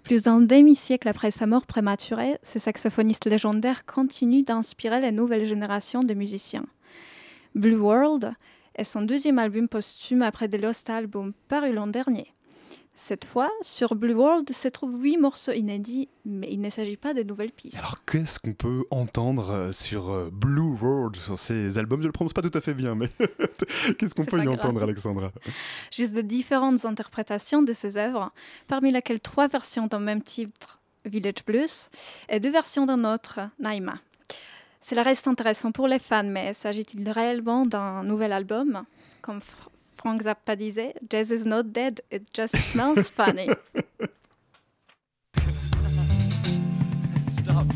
Plus d'un demi-siècle après sa mort prématurée, ce saxophoniste légendaire continue d'inspirer les nouvelles générations de musiciens. Blue World est son deuxième album posthume après The Lost Album paru l'an dernier. Cette fois, sur Blue World se trouvent huit morceaux inédits, mais il ne s'agit pas de nouvelles pistes. Alors qu'est-ce qu'on peut entendre euh, sur euh, Blue World, sur ces albums? Je ne le prononce pas tout à fait bien, mais qu'est-ce qu'on peut y entendre, Alexandra? Juste de différentes interprétations de ces œuvres, parmi lesquelles trois versions d'un même titre, Village Blues, et deux versions d'un autre, Naima. Cela reste intéressant pour les fans, mais s'agit-il réellement d'un nouvel album? Comme Frank Zappa disait, Jazz is not dead, it just smells funny. Stop.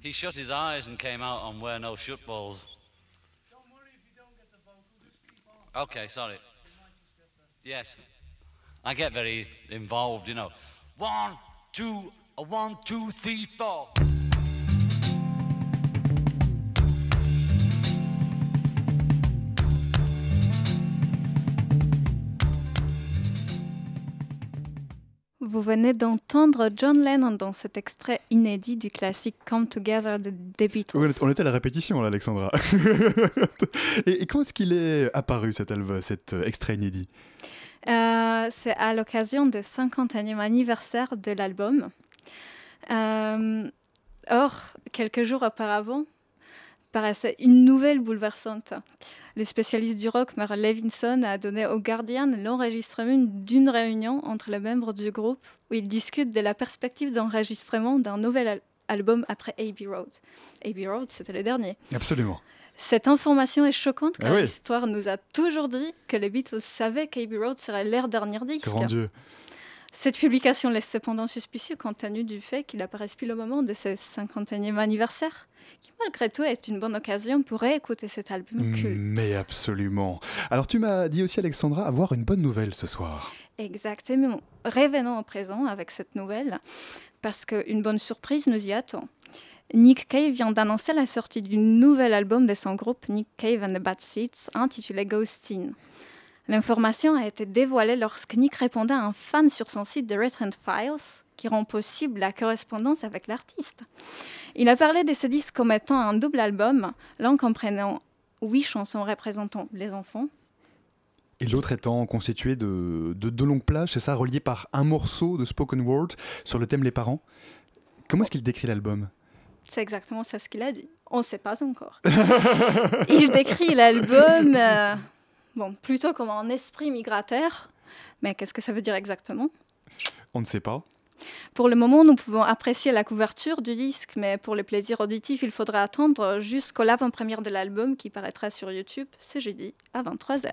He shut his eyes and came out on where no shoot balls. Okay, sorry. Yes. I get very involved, you know. One, two, a one, two, three, four. Vous venez d'entendre John Lennon dans cet extrait inédit du classique Come Together de The Beatles. on était à la répétition, là, Alexandra. et, comment est-ce qu'il est apparu, cet, cet euh, extrait inédit? Euh, C'est à l'occasion du 50e anniversaire de l'album. Euh, or, quelques jours auparavant, paraissait une nouvelle bouleversante. Le spécialiste du rock, Merle Levinson, a donné au Guardian l'enregistrement d'une réunion entre les membres du groupe où ils discutent de la perspective d'enregistrement d'un nouvel album après Abbey Road. Abbey Road, c'était le dernier. Absolument. Cette information est choquante ah car l'histoire nous a toujours dit que les Beatles savaient qu'Abbey Road serait leur dernier disque. Grand Dieu. Cette publication laisse cependant suspicieux compte tenu du fait qu'il apparaisse plus le moment de ce 50e anniversaire, qui malgré tout est une bonne occasion pour réécouter cet album culte. Mais absolument. Alors tu m'as dit aussi Alexandra avoir une bonne nouvelle ce soir. Exactement. Revenons au présent avec cette nouvelle, parce qu'une bonne surprise nous y attend. Nick Cave vient d'annoncer la sortie du nouvel album de son groupe Nick Cave and the Bad Seeds intitulé Ghostin'. L'information a été dévoilée lorsque Nick répondait à un fan sur son site The Retrend Files, qui rend possible la correspondance avec l'artiste. Il a parlé de ce disque comme étant un double album, l'un comprenant huit chansons représentant les enfants. Et l'autre étant constitué de, deux longues plages, c'est ça, reliées par un morceau de spoken word sur le thème les parents. Comment est-ce qu'il décrit l'album? C'est exactement ça ce qu'il a dit. On ne sait pas encore. Il décrit l'album... Euh, Bon, plutôt comme un esprit migrateur. Mais qu'est-ce que ça veut dire exactement? On ne sait pas. Pour le moment, nous pouvons apprécier la couverture du disque, mais pour le plaisir auditif, il faudra attendre jusqu'au l'avant-première de l'album qui paraîtra sur YouTube ce jeudi à 23h.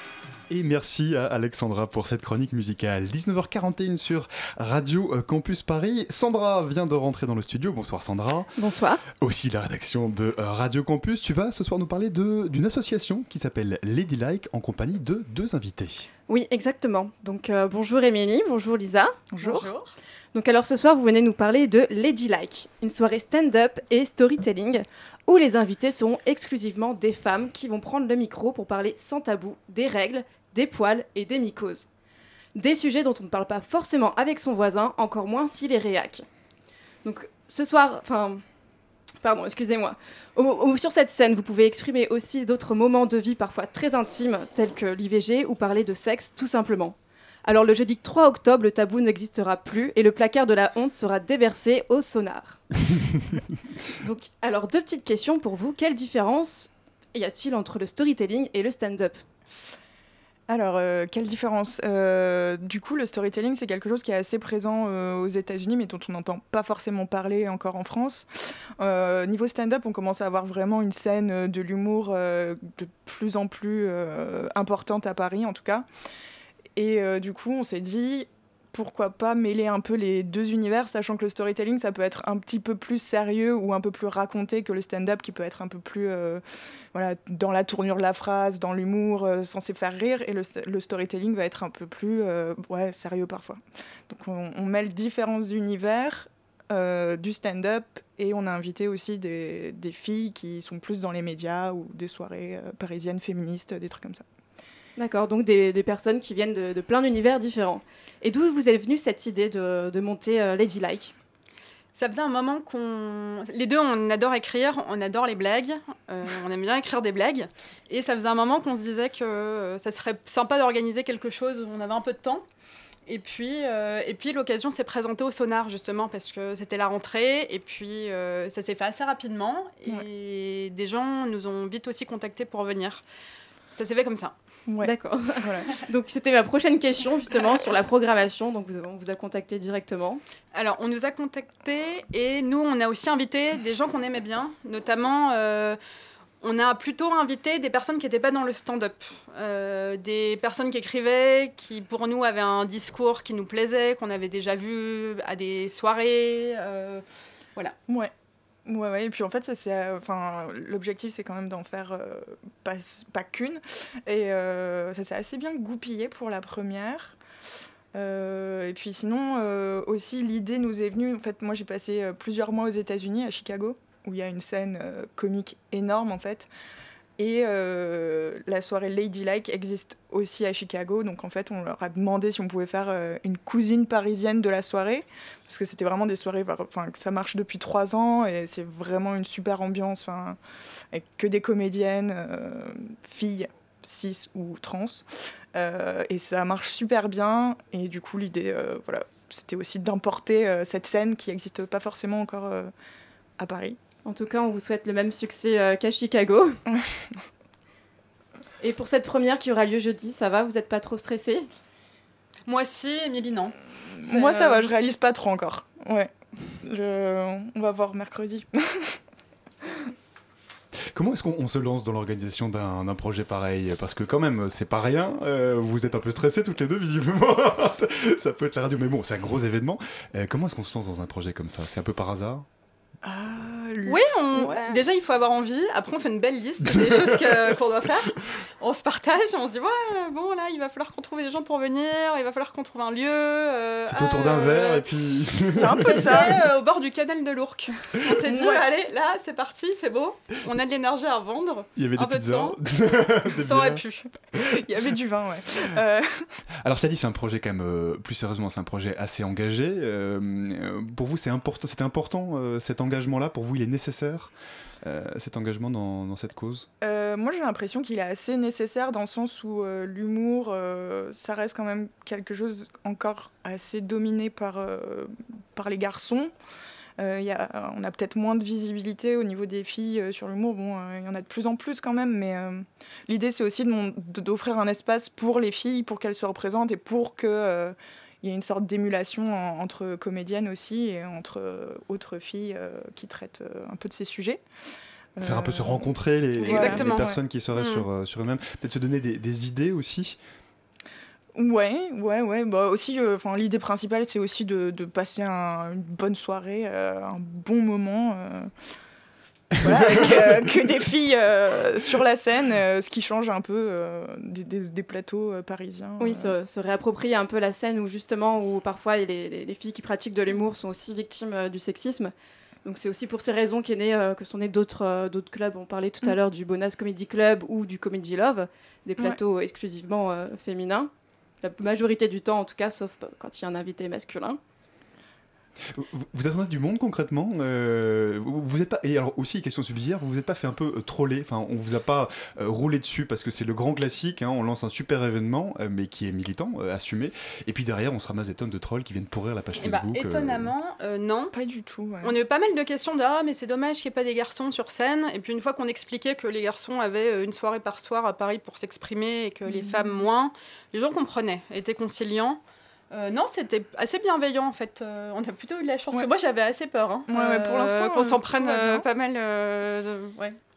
Et merci à Alexandra pour cette chronique musicale. 19h41 sur Radio euh, Campus Paris. Sandra vient de rentrer dans le studio. Bonsoir Sandra. Bonsoir. Aussi la rédaction de euh, Radio Campus. Tu vas ce soir nous parler d'une association qui s'appelle Ladylike en compagnie de deux invités. Oui, exactement. Donc euh, bonjour Émilie, bonjour Lisa. Bonjour. bonjour. Donc alors ce soir, vous venez nous parler de Ladylike, une soirée stand-up et storytelling où les invités seront exclusivement des femmes qui vont prendre le micro pour parler sans tabou des règles, des poils et des mycoses. Des sujets dont on ne parle pas forcément avec son voisin, encore moins s'il est réac. Donc ce soir, enfin, pardon, excusez-moi. Sur cette scène, vous pouvez exprimer aussi d'autres moments de vie parfois très intimes, tels que l'IVG ou parler de sexe tout simplement. Alors le jeudi 3 octobre, le tabou n'existera plus et le placard de la honte sera déversé au sonar. Donc, alors deux petites questions pour vous. Quelle différence y a-t-il entre le storytelling et le stand-up? Alors, euh, quelle différence? Euh, Du coup, le storytelling, c'est quelque chose qui est assez présent euh, aux États-Unis, mais dont on n'entend pas forcément parler encore en France. niveau stand-up, on commence à avoir vraiment une scène de l'humour de plus en plus importante à Paris, en tout cas. Et du coup, on s'est dit, pourquoi pas mêler un peu les deux univers, sachant que le storytelling, ça peut être un petit peu plus sérieux ou un peu plus raconté que le stand-up, qui peut être un peu plus euh, voilà, dans la tournure de la phrase, dans l'humour, euh, censé faire rire, et le, storytelling va être un peu plus euh, ouais, sérieux parfois. Donc on, mêle différents univers du stand-up, et on a invité aussi des, des, filles qui sont plus dans les médias ou des soirées parisiennes féministes, des trucs comme ça. D'accord, donc des, personnes qui viennent de, plein d'univers différents. Et d'où vous est venue cette idée de, monter euh, Lady Like ça faisait un moment qu'on. Les deux, on adore écrire, on adore les blagues, euh, on aime bien écrire des blagues. Et ça faisait un moment qu'on se disait que euh, ça serait sympa d'organiser quelque chose où on avait un peu de temps. Et puis, et puis l'occasion s'est présentée au sonar, justement, parce que c'était la rentrée. Et puis, ça s'est fait assez rapidement. Et des gens nous ont vite aussi contactés pour venir. Ça s'est fait comme ça. D'accord. Donc c'était ma prochaine question justement sur la programmation. Donc vous, on vous a contacté directement. Alors on nous a contacté et nous on a aussi invité des gens qu'on aimait bien, notamment. Euh, on a plutôt invité des personnes qui n'étaient pas dans le stand-up, euh, des personnes qui écrivaient, qui pour nous avaient un discours qui nous plaisait, qu'on avait déjà vu à des soirées. Euh, voilà. Ouais. Ouais, et puis en fait, euh, l'objectif, c'est quand même d'en faire euh, pas, pas qu'une. Et euh, ça s'est assez bien goupillé pour la première. et puis sinon, aussi, l'idée nous est venue. En fait, moi, j'ai passé plusieurs mois aux États-Unis, à Chicago, où il y a une scène comique énorme, en fait. Et euh, la soirée Ladylike existe aussi à Chicago. Donc en fait, on leur a demandé si on pouvait faire euh, une cousine parisienne de la soirée. Parce que c'était vraiment des soirées, enfin, ça marche depuis trois ans et c'est vraiment une super ambiance. Enfin, avec que des comédiennes, euh, filles, cis ou trans. et ça marche super bien. Et du coup, l'idée, voilà, c'était aussi d'importer cette scène qui n'existe pas forcément encore à Paris. En tout cas, on vous souhaite le même succès euh, qu'à Chicago. Et pour cette première qui aura lieu jeudi, ça va Vous n'êtes pas trop stressé Moi si, Émilie non. Moi ça va, euh, je réalise pas trop encore. Ouais. On va voir mercredi. Comment est-ce qu'on se lance dans l'organisation d'un projet pareil? Parce que quand même, c'est pas rien. Euh, vous êtes un peu stressés toutes les deux, visiblement. ça peut être la radio, mais bon, c'est un gros événement. comment est-ce qu'on se lance dans un projet comme ça? C'est un peu par hasard? Oui, déjà il faut avoir envie. Après, on fait une belle liste des choses qu'on doit faire. On se partage, on se dit ouais, bon là, il va falloir qu'on trouve des gens pour venir, il va falloir qu'on trouve un lieu. Euh, c'est autour d'un euh, verre et puis. C'est un peu ça. Euh, au bord du canal de l'Ourcq. On s'est dit allez, là, c'est parti, il fait beau. On a de l'énergie à vendre. Il y avait des pizzas. De ça aurait pu. Il y avait du vin, ouais. Alors ça dit, c'est un projet quand même. plus sérieusement, c'est un projet assez engagé. pour vous, c'est important. C'était important cet engagement-là. Pour vous, il est nécessaire euh, cet engagement dans, cette cause? Euh, Moi, j'ai l'impression qu'il est assez nécessaire dans le sens où euh, l'humour, ça reste quand même quelque chose encore assez dominé par, par les garçons. Y a, on a peut-être moins de visibilité au niveau des filles sur l'humour. Bon, il y en a de plus en plus quand même, mais l'idée, c'est aussi d'offrir un espace pour les filles, pour qu'elles se représentent et pour que il y a une sorte d'émulation entre comédiennes aussi et entre euh, autres filles euh, qui traitent euh, un peu de ces sujets. Faire un peu se rencontrer les, les personnes qui seraient mm. sur, sur eux-mêmes. Peut-être se donner des, des idées aussi. Ouais, ouais, ouais. Bah aussi, enfin l'idée principale, c'est aussi de, de passer une bonne soirée, un bon moment. Voilà, euh, que des filles euh, sur la scène, euh, ce qui change un peu des, plateaux parisiens. Oui, se, réapproprier un peu la scène où justement, où parfois les, les filles qui pratiquent de l'humour sont aussi victimes du sexisme. Donc c'est aussi pour ces raisons qu'est né, que sont nés d'autres d'autres clubs. On parlait tout à mm. l'heure du Bonas Comedy Club ou du Comedy Love, des plateaux exclusivement féminins. La majorité du temps, en tout cas, sauf quand il y a un invité masculin. Vous, attendez du monde concrètement? Euh, vous, êtes pas et alors aussi question subsidiaire, vous vous êtes pas fait un peu euh, troller? Enfin, on vous a pas euh, roulé dessus parce que c'est le grand classique. Hein, on lance un super événement, mais qui est militant, assumé. Et puis derrière, on se ramasse des tonnes de trolls qui viennent pourrir la page eh bah, Facebook. étonnamment, non. Pas du tout. On a eu pas mal de questions de ah mais c'est dommage qu'il n'y ait pas des garçons sur scène. Et puis une fois qu'on expliquait que les garçons avaient une soirée par soir à Paris pour s'exprimer et que les mmh. femmes moins, les gens comprenaient, étaient conciliants. Euh, non, c'était assez bienveillant en fait. Euh, on a plutôt eu de la chance. Moi, j'avais assez peur. Hein. pour l'instant, qu'on s'en prenne euh, pas mal.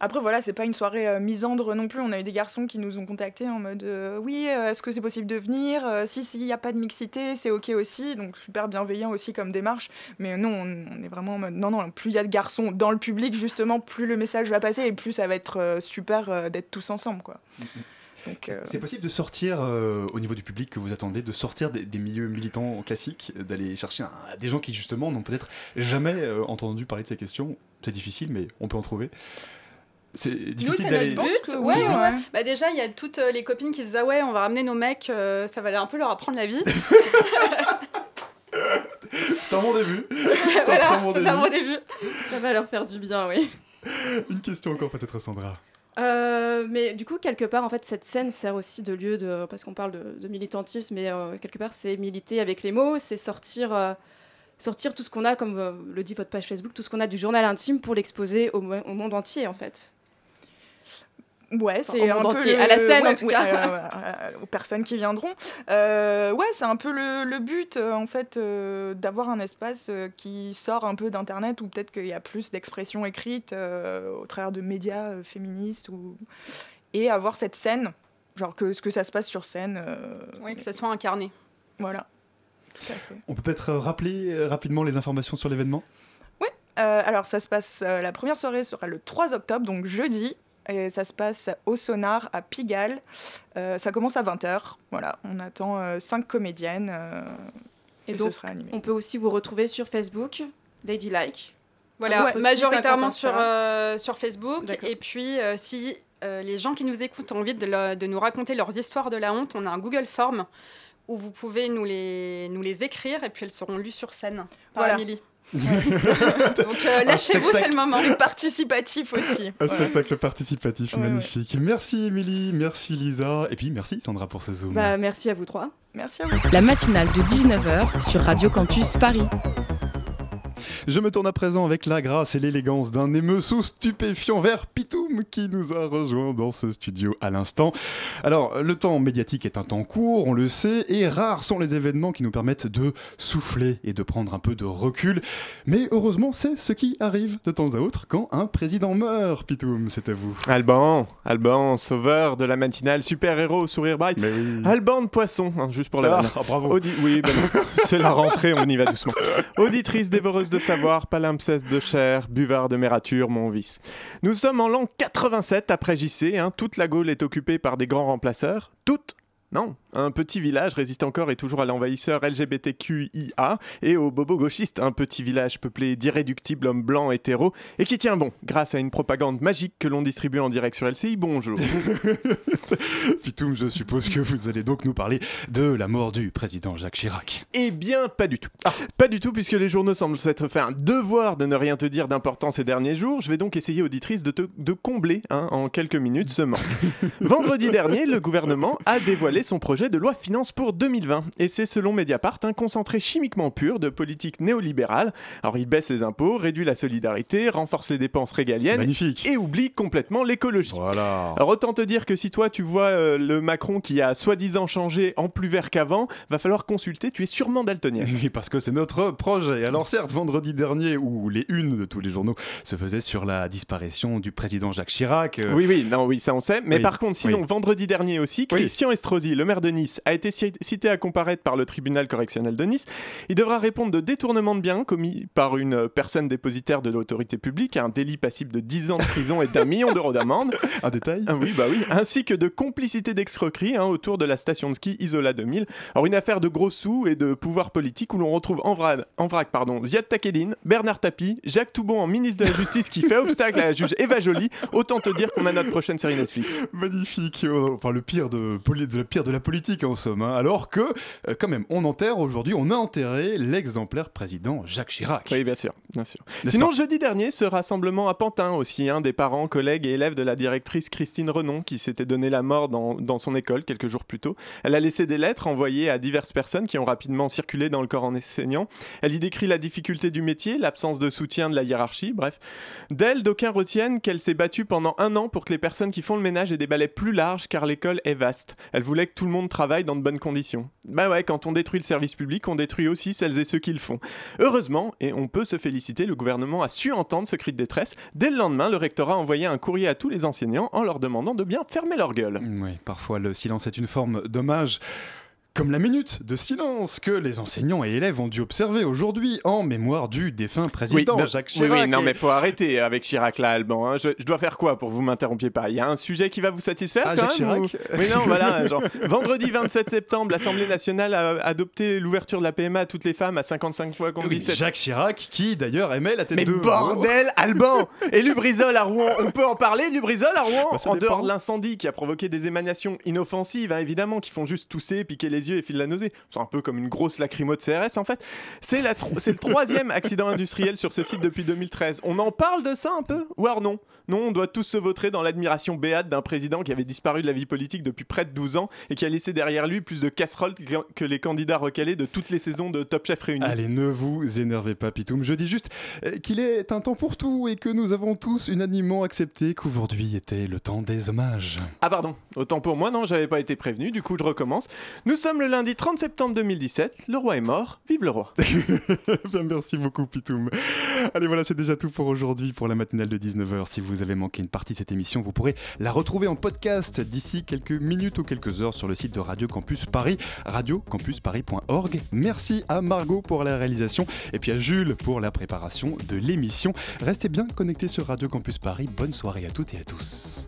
Après, voilà, c'est pas une soirée misandre non plus. On a eu des garçons qui nous ont contactés en mode oui, est-ce que c'est possible de venir? Si, s'il n'y a pas de mixité, c'est ok aussi. Donc super bienveillant aussi comme démarche. Mais non, on, est vraiment en mode non, non. Plus il y a de garçons dans le public, justement, plus le message va passer et plus ça va être super d'être tous ensemble, quoi. Mm, Euh, c'est possible de sortir, euh, au niveau du public que vous attendez, de sortir des, milieux militants classiques, d'aller chercher des gens qui justement n'ont peut-être jamais euh, entendu parler de ces questions. C'est difficile, mais on peut en trouver. C'est difficile d'aller. Ouais, Bah déjà, il y a toutes les copines qui disent ah ouais, on va ramener nos mecs, ça va un peu leur apprendre la vie. c'est un bon début. C'est un, bon début. Ça va leur faire du bien, oui. Une question encore peut-être Sandra. Euh, mais du coup, quelque part, en fait, cette scène sert aussi de lieu de. Parce qu'on parle de, militantisme, mais euh, quelque part, c'est militer avec les mots, c'est sortir, euh, sortir tout ce qu'on a, comme le dit votre page Facebook, tout ce qu'on a du journal intime pour l'exposer au, au, monde entier, en fait. Ouais, c'est un peu à la scène en tout cas, euh, euh, aux personnes qui viendront. Euh, ouais, c'est un peu le, but en fait d'avoir un espace qui sort un peu d'internet où peut-être qu'il y a plus d'expression écrite au travers de médias féministes ou et avoir cette scène, genre que ce que ça se passe sur scène. oui, que ça soit incarné. Voilà. On peut peut-être rappeler rapidement les informations sur l'événement? Oui, alors ça se passe, la première soirée sera le 3 octobre, donc jeudi, et ça se passe au Sonar à Pigalle. Euh, ça commence à 20h. Voilà, on attend 5 euh, comédiennes. Euh, et, donc, ce sera animé. on peut aussi vous retrouver sur Facebook, Ladylike. Voilà, majoritairement sur, sur Facebook. Et puis, si les gens qui nous écoutent ont envie de, de, nous raconter leurs histoires de la honte, on a un Google Form où vous pouvez nous les, nous les écrire et puis elles seront lues sur scène par voilà. Amélie. Donc euh, lâchez-vous, c'est le moment. C'est participatif aussi. Un spectacle participatif, magnifique. Merci Émilie, merci Lisa, et puis merci Sandra pour ce zoom. Bah, merci à vous trois. Merci à vous. La matinale de 19h sur Radio Campus Paris. Je me tourne à présent avec la grâce et l'élégance d'un émeuceau stupéfiant vers Pitoum qui nous a rejoint dans ce studio à l'instant. Alors, le temps médiatique est un temps court, on le sait, et rares sont les événements qui nous permettent de souffler et de prendre un peu de recul. Mais heureusement, c'est ce qui arrive de temps à autre quand un président meurt. Pitoum, c'est à vous. Alban, Alban, sauveur de la matinale, super-héros, sourire bright. Alban de poisson, hein, juste pour la ah, bravo. oui, ben, c'est la rentrée, on y va doucement. Auditrice dévoreuse de savoir, palimpseste de chair, buvard de mérature, mon vice. Nous sommes en l'an 87 après JC, hein. toute la Gaule est occupée par des grands remplaceurs, toute non, un petit village résiste encore et toujours à l'envahisseur LGBTQIA et aux bobo gauchistes, un petit village peuplé d'irréductibles hommes blancs hétéros et qui tient bon grâce à une propagande magique que l'on distribue en direct sur LCI. Bonjour. Pitoum, je suppose que vous allez donc nous parler de la mort du président Jacques Chirac. Eh bien, pas du tout. Ah. Pas du tout, puisque les journaux semblent s'être fait un devoir de ne rien te dire d'important ces derniers jours. Je vais donc essayer, auditrice, de, te, de combler hein, en quelques minutes ce manque. Vendredi dernier, le gouvernement a dévoilé son projet de loi finance pour 2020. Et c'est selon Mediapart un concentré chimiquement pur de politique néolibérale. Alors il baisse les impôts, réduit la solidarité, renforce les dépenses régaliennes et oublie complètement l'écologie. Voilà. Alors autant te dire que si toi tu vois euh, le Macron qui a soi-disant changé en plus vert qu'avant, va falloir consulter, tu es sûrement daltonien. Oui, parce que c'est notre projet. Alors certes, vendredi dernier, où les unes de tous les journaux se faisaient sur la disparition du président Jacques Chirac. Euh, oui, oui, non, oui, ça on sait. Mais par contre, sinon, vendredi dernier aussi, Christian Estrosi, le maire de Nice, a été cité à comparaître par le tribunal correctionnel de Nice. Il devra répondre de détournement de biens commis par une personne dépositaire de l'autorité publique, un délit passible de 10 ans de prison et d'un million d'euros d'amende. Un détail ah Oui, bah oui. Ainsi que de complicité d'escroquerie hein, autour de la station de ski Isola 2000. Alors une affaire de gros sous et de pouvoir politique où l'on retrouve en vrac, en vrac pardon, Ziad Takedine, Bernard Tapie, Jacques Toubon en ministre de la Justice qui fait obstacle à la juge Eva Joly. Autant te dire qu'on a notre prochaine série Netflix. Magnifique. Oh, enfin le pire de, de la pire de la politique politique en somme. Hein. alors que, euh, quand même, on enterre aujourd'hui, on a enterré l'exemplaire président Jacques Chirac. Oui, bien sûr. Bien sûr. Sinon, jeudi dernier, ce rassemblement à Pantin aussi, hein, des parents, collègues et élèves de la directrice Christine Renon qui s'était donné la mort dans, dans, son école quelques jours plus tôt. Elle a laissé des lettres envoyées à diverses personnes qui ont rapidement circulé dans le corps enseignant. Elle y décrit la difficulté du métier, l'absence de soutien de la hiérarchie, bref. D'elle, d'aucuns retiennent qu'elle s'est battue pendant un an pour que les personnes qui font le ménage aient des balais plus larges car l'école est vaste. Elle voulait que tout le monde travaille dans de bonnes conditions. Bah ouais, quand on détruit le service public, on détruit aussi celles et ceux qui le font. Heureusement, et on peut se féliciter, le gouvernement a su entendre ce cri de détresse. Dès le lendemain, le rectorat a envoyé un courrier à tous les enseignants en leur demandant de bien fermer leur gueule. Oui, parfois le silence est une forme d'hommage comme la minute de silence que les enseignants et élèves ont dû observer aujourd'hui en mémoire du défunt président Jacques Chirac. Oui, oui, non, mais faut arrêter avec Chirac là, Alban. Hein. Je, dois faire quoi pour vous m'interrompiez pas? Il y a un sujet qui va vous satisfaire ah, quand Jacques même Chirac Oui, non, voilà. Genre, vendredi 27 septembre, l'Assemblée nationale a adopté l'ouverture de la PMA à toutes les femmes à 55 fois qu'on oui, Jacques Chirac, qui d'ailleurs aimait la tête mais de. bordel, Alban Et Lubrizol à Rouen, on peut en parler, Lubrizol à Rouen? Bah, En dehors de l'incendie qui a provoqué des émanations inoffensives, hein, évidemment, qui font juste tousser, piquer les yeux et filer la nausée c'est un peu comme une grosse lacrymo de CRS en fait. C'est le troisième accident industriel sur ce site depuis 2013. On en parle de ça un peu Ou alors non? Non, on doit tous se vautrer dans l'admiration béate d'un président qui avait disparu de la vie politique depuis près de 12 ans et qui a laissé derrière lui plus de casseroles que les candidats recalés de toutes les saisons de Top Chef réunis. Allez, ne vous énervez pas, Pitoum. Je dis juste euh, qu'il est un temps pour tout et que nous avons tous unanimement accepté qu'aujourd'hui était le temps des hommages. Ah pardon, autant pour moi, non, j'avais pas été prévenu, du coup je recommence. Nous le lundi 30 septembre 2017, le roi est mort, vive le roi. merci beaucoup Pitoum. Allez voilà, c'est déjà tout pour aujourd'hui pour la matinale de 19h. Si vous avez manqué une partie de cette émission, vous pourrez la retrouver en podcast d'ici quelques minutes ou quelques heures sur le site de Radio Campus Paris, radiocampusparis.org. Merci à Margot pour la réalisation et puis à Jules pour la préparation de l'émission. Restez bien connectés sur Radio Campus Paris. Bonne soirée à toutes et à tous.